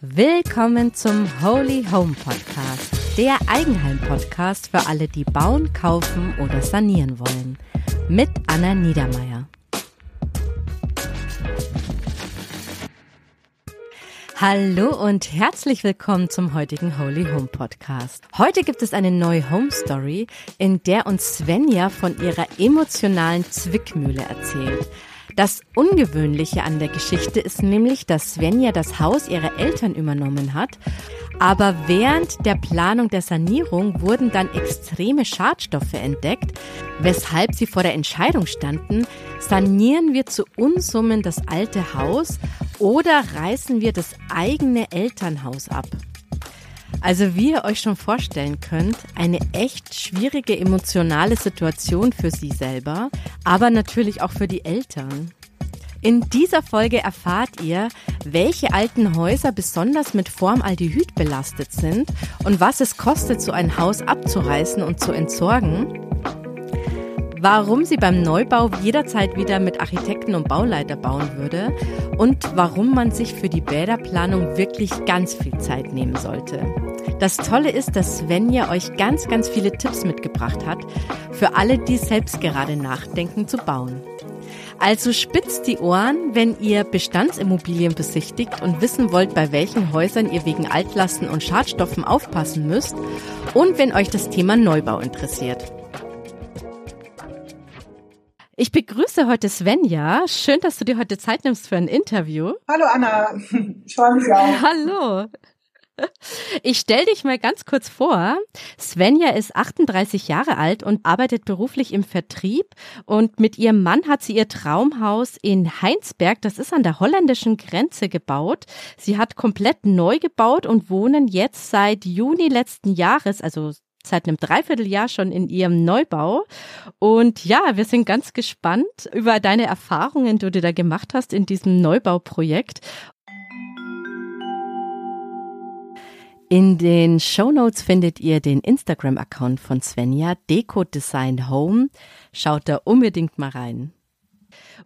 Willkommen zum Holy Home Podcast, der Eigenheim-Podcast für alle, die bauen, kaufen oder sanieren wollen. Mit Anna Niedermeier. Hallo und herzlich willkommen zum heutigen Holy Home Podcast. Heute gibt es eine neue Home Story, in der uns Svenja von ihrer emotionalen Zwickmühle erzählt. Das Ungewöhnliche an der Geschichte ist nämlich, dass Svenja das Haus ihrer Eltern übernommen hat, aber während der Planung der Sanierung wurden dann extreme Schadstoffe entdeckt, weshalb sie vor der Entscheidung standen, sanieren wir zu Unsummen das alte Haus oder reißen wir das eigene Elternhaus ab. Also wie ihr euch schon vorstellen könnt, eine echt schwierige emotionale Situation für sie selber, aber natürlich auch für die Eltern. In dieser Folge erfahrt ihr, welche alten Häuser besonders mit Formaldehyd belastet sind und was es kostet, so ein Haus abzureißen und zu entsorgen warum sie beim Neubau jederzeit wieder mit Architekten und Bauleiter bauen würde und warum man sich für die Bäderplanung wirklich ganz viel Zeit nehmen sollte. Das Tolle ist, dass Svenja euch ganz, ganz viele Tipps mitgebracht hat für alle, die selbst gerade nachdenken zu bauen. Also spitzt die Ohren, wenn ihr Bestandsimmobilien besichtigt und wissen wollt, bei welchen Häusern ihr wegen Altlasten und Schadstoffen aufpassen müsst und wenn euch das Thema Neubau interessiert. Ich begrüße heute Svenja. Schön, dass du dir heute Zeit nimmst für ein Interview. Hallo Anna, ich freue mich auch. Hallo. Ich stelle dich mal ganz kurz vor. Svenja ist 38 Jahre alt und arbeitet beruflich im Vertrieb. Und mit ihrem Mann hat sie ihr Traumhaus in Heinsberg, das ist an der holländischen Grenze, gebaut. Sie hat komplett neu gebaut und wohnen jetzt seit Juni letzten Jahres, also seit einem Dreivierteljahr schon in ihrem Neubau. Und ja, wir sind ganz gespannt über deine Erfahrungen, die du da gemacht hast in diesem Neubauprojekt. In den Show Notes findet ihr den Instagram-Account von Svenja, Deco Design Home. Schaut da unbedingt mal rein.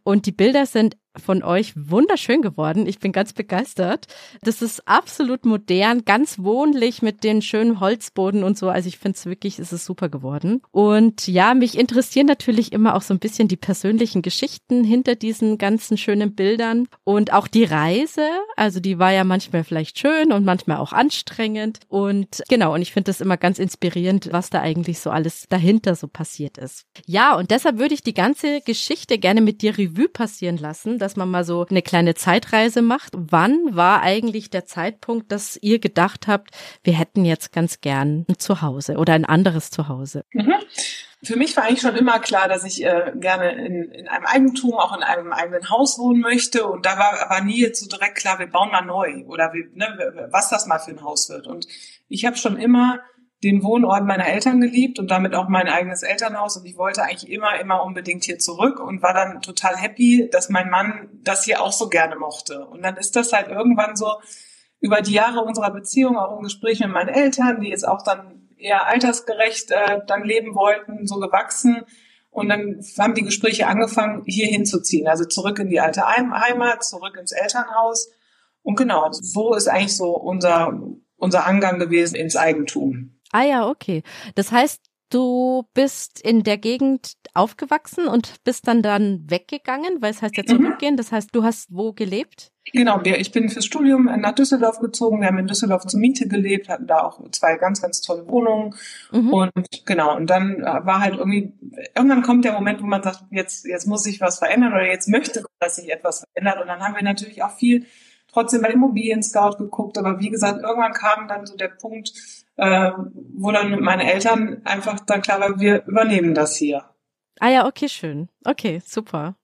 Und die Bilder sind von euch wunderschön geworden. Ich bin ganz begeistert. Das ist absolut modern, ganz wohnlich mit den schönen Holzboden und so. Also ich finde es wirklich, ist es super geworden. Und ja, mich interessieren natürlich immer auch so ein bisschen die persönlichen Geschichten hinter diesen ganzen schönen Bildern und auch die Reise. Also die war ja manchmal vielleicht schön und manchmal auch anstrengend. Und genau, und ich finde das immer ganz inspirierend, was da eigentlich so alles dahinter so passiert ist. Ja, und deshalb würde ich die ganze Geschichte gerne mit dir Revue passieren lassen dass man mal so eine kleine Zeitreise macht. Wann war eigentlich der Zeitpunkt, dass ihr gedacht habt, wir hätten jetzt ganz gern ein Zuhause oder ein anderes Zuhause? Mhm. Für mich war eigentlich schon immer klar, dass ich äh, gerne in, in einem Eigentum, auch in einem eigenen Haus wohnen möchte. Und da war aber nie jetzt so direkt klar, wir bauen mal neu oder wie, ne, was das mal für ein Haus wird. Und ich habe schon immer den Wohnort meiner Eltern geliebt und damit auch mein eigenes Elternhaus. Und ich wollte eigentlich immer, immer unbedingt hier zurück und war dann total happy, dass mein Mann das hier auch so gerne mochte. Und dann ist das halt irgendwann so über die Jahre unserer Beziehung, auch im Gespräch mit meinen Eltern, die jetzt auch dann eher altersgerecht äh, dann leben wollten, so gewachsen. Und dann haben die Gespräche angefangen, hier hinzuziehen, also zurück in die alte Heimat, zurück ins Elternhaus. Und genau, so ist eigentlich so unser, unser Angang gewesen ins Eigentum. Ah ja, okay. Das heißt, du bist in der Gegend aufgewachsen und bist dann dann weggegangen, weil es heißt ja mhm. zurückgehen. Das heißt, du hast wo gelebt? Genau, ich bin fürs Studium nach Düsseldorf gezogen. Wir haben in Düsseldorf zur Miete gelebt, hatten da auch zwei ganz, ganz tolle Wohnungen. Mhm. Und genau, und dann äh, war halt irgendwie, irgendwann kommt der Moment, wo man sagt, jetzt, jetzt muss sich was verändern oder jetzt möchte, dass sich etwas verändert. Und dann haben wir natürlich auch viel trotzdem bei Immobilien Scout geguckt. Aber wie gesagt, irgendwann kam dann so der Punkt, äh, wo dann meine Eltern einfach dann klar war, wir übernehmen das hier. Ah ja, okay, schön. Okay, super.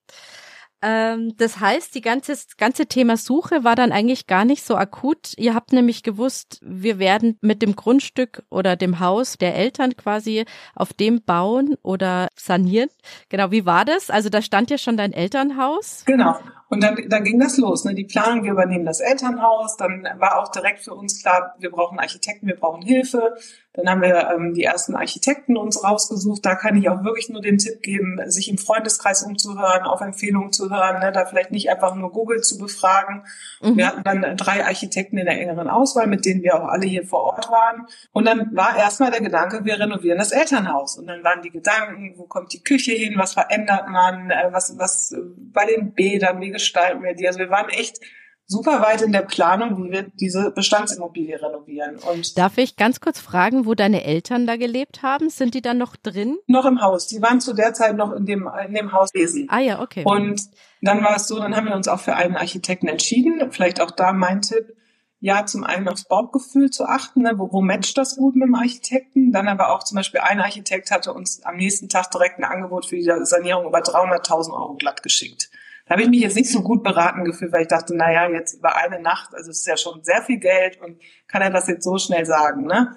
Ähm, das heißt, die ganze, ganze Thema Suche war dann eigentlich gar nicht so akut. Ihr habt nämlich gewusst, wir werden mit dem Grundstück oder dem Haus der Eltern quasi auf dem bauen oder sanieren. Genau, wie war das? Also da stand ja schon dein Elternhaus. Genau. Und dann, dann ging das los. Ne? Die Planung, wir übernehmen das Elternhaus. Dann war auch direkt für uns klar, wir brauchen Architekten, wir brauchen Hilfe. Dann haben wir ähm, die ersten Architekten uns rausgesucht. Da kann ich auch wirklich nur den Tipp geben, sich im Freundeskreis umzuhören, auf Empfehlungen zu hören, ne? da vielleicht nicht einfach nur Google zu befragen. Mhm. Wir hatten dann drei Architekten in der engeren Auswahl, mit denen wir auch alle hier vor Ort waren. Und dann war erstmal der Gedanke, wir renovieren das Elternhaus. Und dann waren die Gedanken, wo kommt die Küche hin, was verändert man, äh, was, was bei den Bädern, wie gestalten wir die? Also wir waren echt super weit in der Planung, wie wir diese Bestandsimmobilie renovieren. Und Darf ich ganz kurz fragen, wo deine Eltern da gelebt haben? Sind die dann noch drin? Noch im Haus. Die waren zu der Zeit noch in dem, in dem Haus Hauswesen. Ah ja, okay. Und dann war es so, dann haben wir uns auch für einen Architekten entschieden. Vielleicht auch da mein Tipp. Ja, zum einen aufs Bauchgefühl zu achten, ne? wo, wo matcht das gut mit dem Architekten. Dann aber auch zum Beispiel ein Architekt hatte uns am nächsten Tag direkt ein Angebot für die Sanierung über 300.000 Euro glatt geschickt. Da habe ich mich jetzt nicht so gut beraten gefühlt, weil ich dachte, na ja, jetzt über eine Nacht, also es ist ja schon sehr viel Geld und kann er das jetzt so schnell sagen, ne?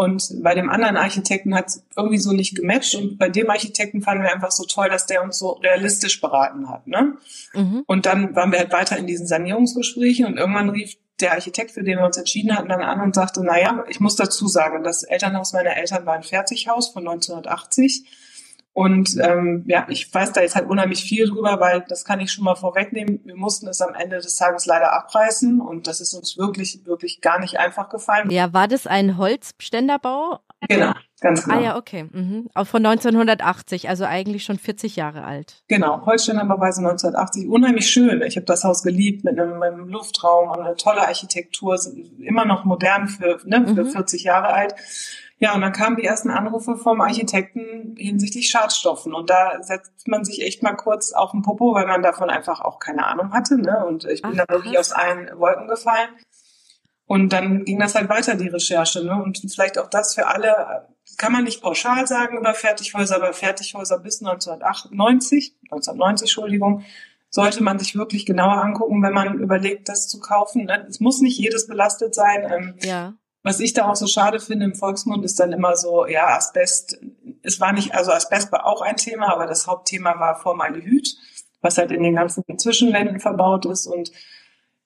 Und bei dem anderen Architekten hat es irgendwie so nicht gematcht. Und bei dem Architekten fanden wir einfach so toll, dass der uns so realistisch beraten hat. Ne? Mhm. Und dann waren wir halt weiter in diesen Sanierungsgesprächen und irgendwann rief der Architekt, für den wir uns entschieden hatten, dann an und sagte, na ja, ich muss dazu sagen, das Elternhaus meiner Eltern war ein Fertighaus von 1980 und ähm, ja, ich weiß da jetzt halt unheimlich viel drüber, weil das kann ich schon mal vorwegnehmen. Wir mussten es am Ende des Tages leider abreißen und das ist uns wirklich, wirklich gar nicht einfach gefallen. Ja, war das ein Holzständerbau? Genau, ganz genau. Ah ja, okay. Mhm. Auch von 1980, also eigentlich schon 40 Jahre alt. Genau, Holzständerbauweise 1980. Unheimlich schön. Ich habe das Haus geliebt mit einem, einem Luftraum und eine tolle Architektur, immer noch modern für, ne, für mhm. 40 Jahre alt. Ja, und dann kamen die ersten Anrufe vom Architekten hinsichtlich Schadstoffen. Und da setzt man sich echt mal kurz auf den Popo, weil man davon einfach auch keine Ahnung hatte. Ne? Und ich bin Ach, da wirklich aus allen Wolken gefallen. Und dann ging das halt weiter, die Recherche. Ne? Und vielleicht auch das für alle, kann man nicht pauschal sagen über Fertighäuser, aber Fertighäuser bis 1998, 1990, Entschuldigung, sollte man sich wirklich genauer angucken, wenn man überlegt, das zu kaufen. Ne? Es muss nicht jedes belastet sein. Ähm, ja. Was ich da auch so schade finde im Volksmund ist dann immer so, ja, Asbest, es war nicht, also Asbest war auch ein Thema, aber das Hauptthema war Formaldehyd, was halt in den ganzen Zwischenwänden verbaut ist und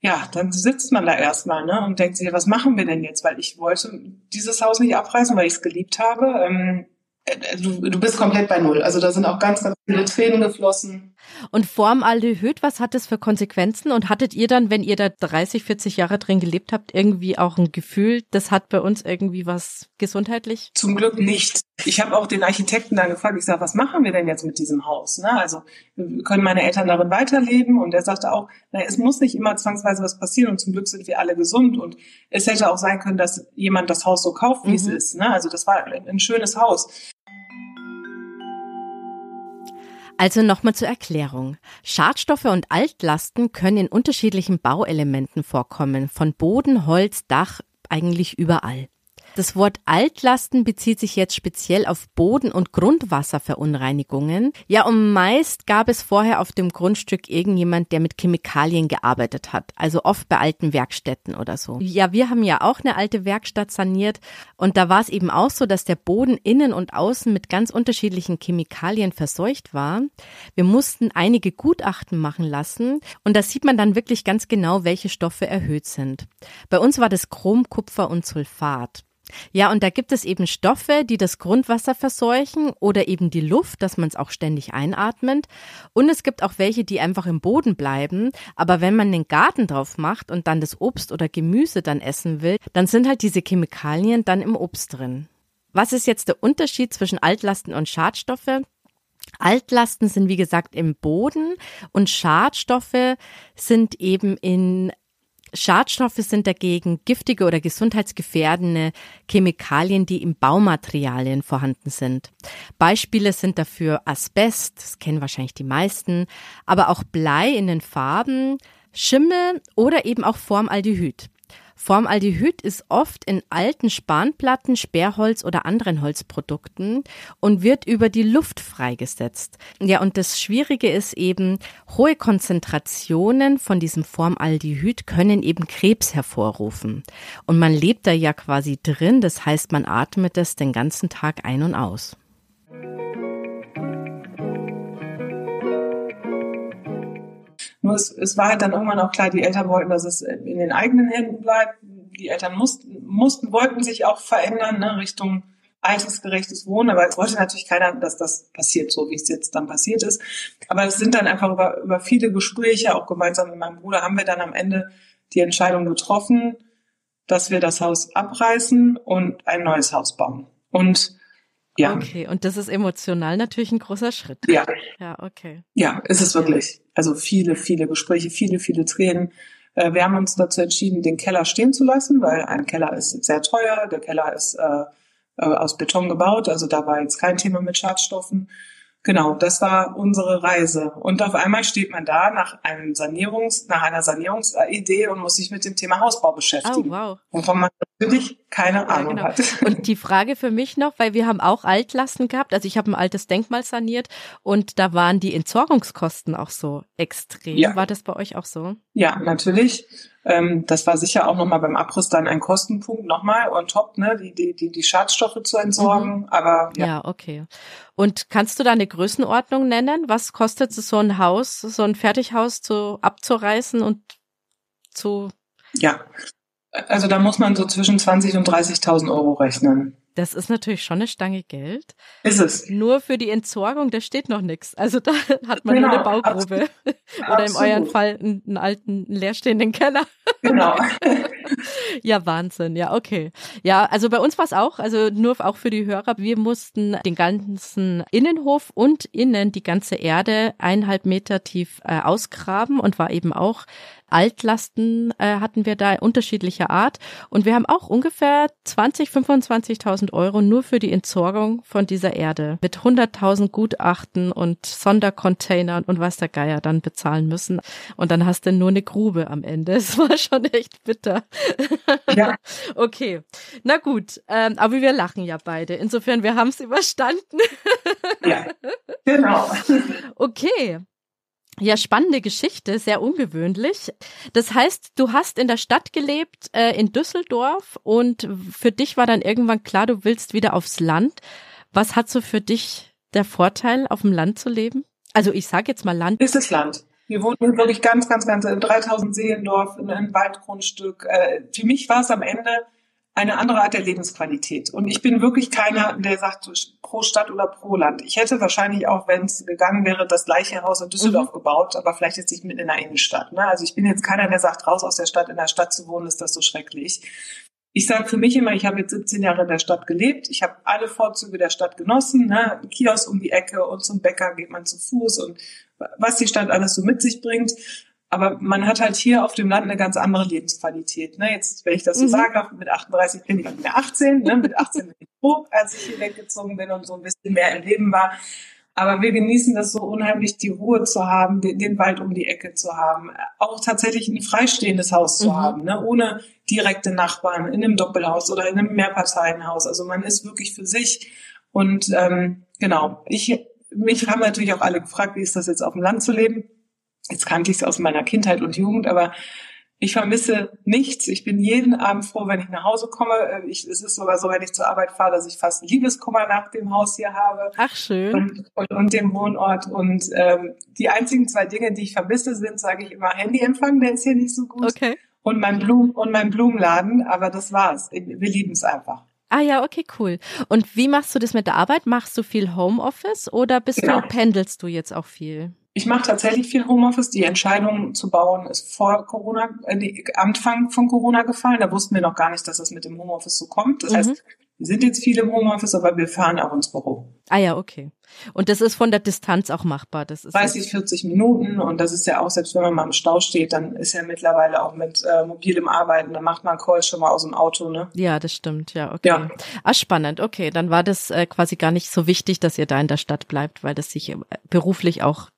ja, dann sitzt man da erstmal ne, und denkt sich, was machen wir denn jetzt? Weil ich wollte dieses Haus nicht abreißen, weil ich es geliebt habe. Ähm, äh, du, du bist komplett bei Null. Also da sind auch ganz, ganz viele Tränen geflossen. Und Formaldehyd, was hat das für Konsequenzen? Und hattet ihr dann, wenn ihr da 30, 40 Jahre drin gelebt habt, irgendwie auch ein Gefühl, das hat bei uns irgendwie was gesundheitlich? Zum Glück nicht. Ich habe auch den Architekten dann gefragt, ich sage, was machen wir denn jetzt mit diesem Haus? Ne? Also können meine Eltern darin weiterleben? Und er sagte auch, na, es muss nicht immer zwangsweise was passieren und zum Glück sind wir alle gesund. Und es hätte auch sein können, dass jemand das Haus so kauft, wie mhm. es ist. Ne? Also das war ein schönes Haus. Also nochmal zur Erklärung. Schadstoffe und Altlasten können in unterschiedlichen Bauelementen vorkommen, von Boden, Holz, Dach, eigentlich überall. Das Wort Altlasten bezieht sich jetzt speziell auf Boden- und Grundwasserverunreinigungen. Ja, und meist gab es vorher auf dem Grundstück irgendjemand, der mit Chemikalien gearbeitet hat. Also oft bei alten Werkstätten oder so. Ja, wir haben ja auch eine alte Werkstatt saniert und da war es eben auch so, dass der Boden innen und außen mit ganz unterschiedlichen Chemikalien verseucht war. Wir mussten einige Gutachten machen lassen und da sieht man dann wirklich ganz genau, welche Stoffe erhöht sind. Bei uns war das Chrom, Kupfer und Sulfat. Ja, und da gibt es eben Stoffe, die das Grundwasser verseuchen oder eben die Luft, dass man es auch ständig einatmet. Und es gibt auch welche, die einfach im Boden bleiben. Aber wenn man den Garten drauf macht und dann das Obst oder Gemüse dann essen will, dann sind halt diese Chemikalien dann im Obst drin. Was ist jetzt der Unterschied zwischen Altlasten und Schadstoffe? Altlasten sind wie gesagt im Boden und Schadstoffe sind eben in Schadstoffe sind dagegen giftige oder gesundheitsgefährdende Chemikalien, die im Baumaterialien vorhanden sind. Beispiele sind dafür Asbest, das kennen wahrscheinlich die meisten, aber auch Blei in den Farben, Schimmel oder eben auch Formaldehyd. Formaldehyd ist oft in alten Spanplatten, Sperrholz oder anderen Holzprodukten und wird über die Luft freigesetzt. Ja, und das Schwierige ist eben, hohe Konzentrationen von diesem Formaldehyd können eben Krebs hervorrufen. Und man lebt da ja quasi drin, das heißt, man atmet es den ganzen Tag ein und aus. Nur es, es war halt dann irgendwann auch klar, die Eltern wollten, dass es in den eigenen Händen bleibt. Die Eltern mussten, mussten wollten sich auch verändern, ne, Richtung altersgerechtes Wohnen, aber es wollte natürlich keiner, dass das passiert, so wie es jetzt dann passiert ist. Aber es sind dann einfach über, über viele Gespräche, auch gemeinsam mit meinem Bruder, haben wir dann am Ende die Entscheidung getroffen, dass wir das Haus abreißen und ein neues Haus bauen. Und ja. Okay, und das ist emotional natürlich ein großer Schritt. Ja. Ja, okay. Ja, ist es wirklich. Also viele, viele Gespräche, viele, viele Tränen. Äh, wir haben uns dazu entschieden, den Keller stehen zu lassen, weil ein Keller ist sehr teuer. Der Keller ist äh, äh, aus Beton gebaut, also da war jetzt kein Thema mit Schadstoffen. Genau, das war unsere Reise. Und auf einmal steht man da nach einem Sanierungs, nach einer Sanierungsidee und muss sich mit dem Thema Hausbau beschäftigen. Oh, wow. Wovon man natürlich keine Ahnung genau. hat. Und die Frage für mich noch, weil wir haben auch Altlasten gehabt, also ich habe ein altes Denkmal saniert und da waren die Entsorgungskosten auch so extrem. Ja. War das bei euch auch so? Ja, natürlich. Ähm, das war sicher auch nochmal beim Abriss dann ein Kostenpunkt nochmal on top, ne, die, die, die, die Schadstoffe zu entsorgen. Mhm. Aber ja. Ja, okay. Und kannst du da eine Größenordnung nennen? Was kostet es so ein Haus, so ein Fertighaus zu abzureißen und zu ja. Also da muss man so zwischen 20 und 30.000 Euro rechnen. Das ist natürlich schon eine Stange Geld. Ist es. Nur für die Entsorgung, da steht noch nichts. Also da hat man Genau, nur eine Baugrube. Oder im absolut. euren Fall einen, einen alten, leerstehenden Keller. Genau. Ja, Wahnsinn. Ja, okay. Ja, also bei uns war es auch, also nur auch für die Hörer, wir mussten den ganzen Innenhof und innen die ganze Erde eineinhalb Meter tief äh, ausgraben und war eben auch Altlasten äh, hatten wir da unterschiedlicher Art. Und wir haben auch ungefähr 20, 25.000 Euro nur für die Entsorgung von dieser Erde mit 100.000 Gutachten und Sondercontainern und was der Geier dann bezahlen müssen. Und dann hast du nur eine Grube am Ende. Es war schon echt bitter. Ja. Okay, na gut, ähm, aber wir lachen ja beide. Insofern, wir haben es überstanden. Ja. Genau. Okay. Ja, spannende Geschichte, sehr ungewöhnlich. Das heißt, du hast in der Stadt gelebt, äh, in Düsseldorf, und für dich war dann irgendwann klar, du willst wieder aufs Land. Was hat so für dich der Vorteil, auf dem Land zu leben? Also ich sage jetzt mal Land. Ist das Land. Wir wohnen wirklich ganz, ganz, ganz in 3000 Seelendorf, in einem Waldgrundstück. Äh, Für mich war es am Ende eine andere Art der Lebensqualität. Und ich bin wirklich keiner, der sagt pro Stadt oder pro Land. Ich hätte wahrscheinlich auch, wenn es gegangen wäre, das gleiche Haus in Düsseldorf gebaut, aber vielleicht jetzt nicht mit in der Innenstadt. Ne? Also ich bin jetzt keiner, der sagt, raus aus der Stadt, in der Stadt zu wohnen, ist das so schrecklich. Ich sage für mich immer, ich habe jetzt 17 Jahre in der Stadt gelebt. Ich habe alle Vorzüge der Stadt genossen. Ne? Kiosk um die Ecke und zum Bäcker geht man zu Fuß und was die Stadt alles so mit sich bringt. Aber man hat halt hier auf dem Land eine ganz andere Lebensqualität. Ne? Jetzt, wenn ich das so Mhm. sage, mit 38 bin ich wieder 18. Ne? Mit 18 bin ich froh, als ich hier weggezogen bin und so ein bisschen mehr im Leben war. Aber wir genießen das so unheimlich, die Ruhe zu haben, den, den Wald um die Ecke zu haben, auch tatsächlich ein freistehendes Haus zu Mhm. haben, ne? ohne direkte Nachbarn in einem Doppelhaus oder in einem Mehrparteienhaus. Also man ist wirklich für sich. Und ähm, genau, ich mich haben natürlich auch alle gefragt, wie ist das jetzt auf dem Land zu leben? Jetzt kannte ich es aus meiner Kindheit und Jugend, aber ich vermisse nichts. Ich bin jeden Abend froh, wenn ich nach Hause komme. Äh, Ich, es ist sogar so, wenn ich zur Arbeit fahre, dass ich fast Liebeskummer nach dem Haus hier habe Ach, schön. und, und, und dem Wohnort. Und ähm, die einzigen zwei Dinge, die ich vermisse, sind, sage ich immer, Handyempfang, der ist hier nicht so gut. Okay. Und mein Blumen und mein Blumenladen, aber das war's. Wir lieben es einfach. Ah ja, okay, cool. Und wie machst du das mit der Arbeit? Machst du viel Homeoffice oder bist Genau. du, pendelst du jetzt auch viel? Ich mache tatsächlich viel Homeoffice. Die Entscheidung zu bauen ist vor Corona, äh, Anfang von Corona gefallen. Da wussten wir noch gar nicht, dass das mit dem Homeoffice so kommt. Das Mhm. heißt, wir sind jetzt viel im Homeoffice, aber wir fahren auch ins Büro. Ah ja, okay. Und das ist von der Distanz auch machbar. Das ist 30, 40 Minuten und das ist ja auch, selbst wenn man mal im Stau steht, dann ist ja mittlerweile auch mit äh, mobilem Arbeiten, dann macht man Calls schon mal aus dem Auto, ne? Ja, das stimmt, ja, okay. Ja. Ah, spannend, okay. Dann war das äh, quasi gar nicht so wichtig, dass ihr da in der Stadt bleibt, weil das sich äh, beruflich auch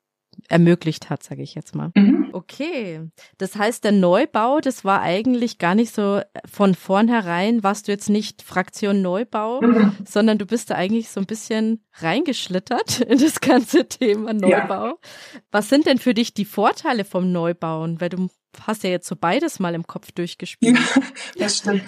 ermöglicht hat, sage ich jetzt mal. Mhm. Okay. Das heißt, der Neubau, das war eigentlich gar nicht so von vornherein, warst du jetzt nicht Fraktion Neubau, Mhm. sondern du bist da eigentlich so ein bisschen reingeschlittert in das ganze Thema Neubau. Was sind denn für dich die Vorteile vom Neubauen? Weil du hast ja jetzt so beides mal im Kopf durchgespielt. Ja, das stimmt.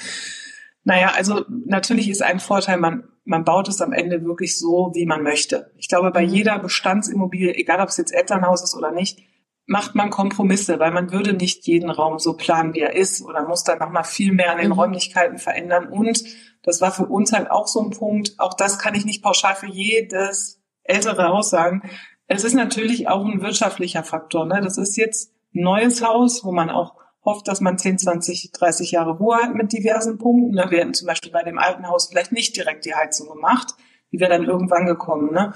Naja, also natürlich ist ein Vorteil, man, man baut es am Ende wirklich so, wie man möchte. Ich glaube, bei Mhm. jeder Bestandsimmobilie, egal ob es jetzt Elternhaus ist oder nicht, macht man Kompromisse, weil man würde nicht jeden Raum so planen, wie er ist oder muss dann nochmal viel mehr an den mhm. Räumlichkeiten verändern. Und das war für uns halt auch so ein Punkt, auch das kann ich nicht pauschal für jedes ältere Haus sagen. Es ist natürlich auch ein wirtschaftlicher Faktor. Ne? Das ist jetzt ein neues Haus, wo man auch hofft, dass man 10, 20, 30 Jahre Ruhe hat mit diversen Punkten. Wir hätten zum Beispiel bei dem alten Haus vielleicht nicht direkt die Heizung gemacht. Die wäre dann irgendwann gekommen. Ne?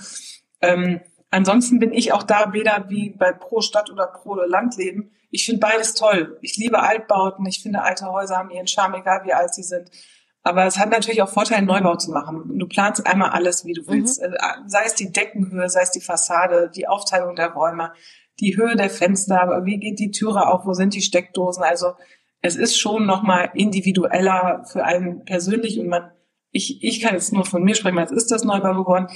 Ähm, Ansonsten bin ich auch da weder wie bei pro Stadt oder pro Landleben. Ich finde beides toll. Ich liebe Altbauten. Ich finde, alte Häuser haben ihren Charme, egal wie alt sie sind. Aber es hat natürlich auch Vorteile, Neubau zu machen. Du planst einmal alles, wie du willst. Mhm. Sei es die Deckenhöhe, sei es die Fassade, die Aufteilung der Räume, die Höhe der Fenster, wie geht die Türe auf, wo sind die Steckdosen. Also es ist schon nochmal individueller für einen persönlich und man, ich, ich kann jetzt nur von mir sprechen, weil es ist das Neubau geworden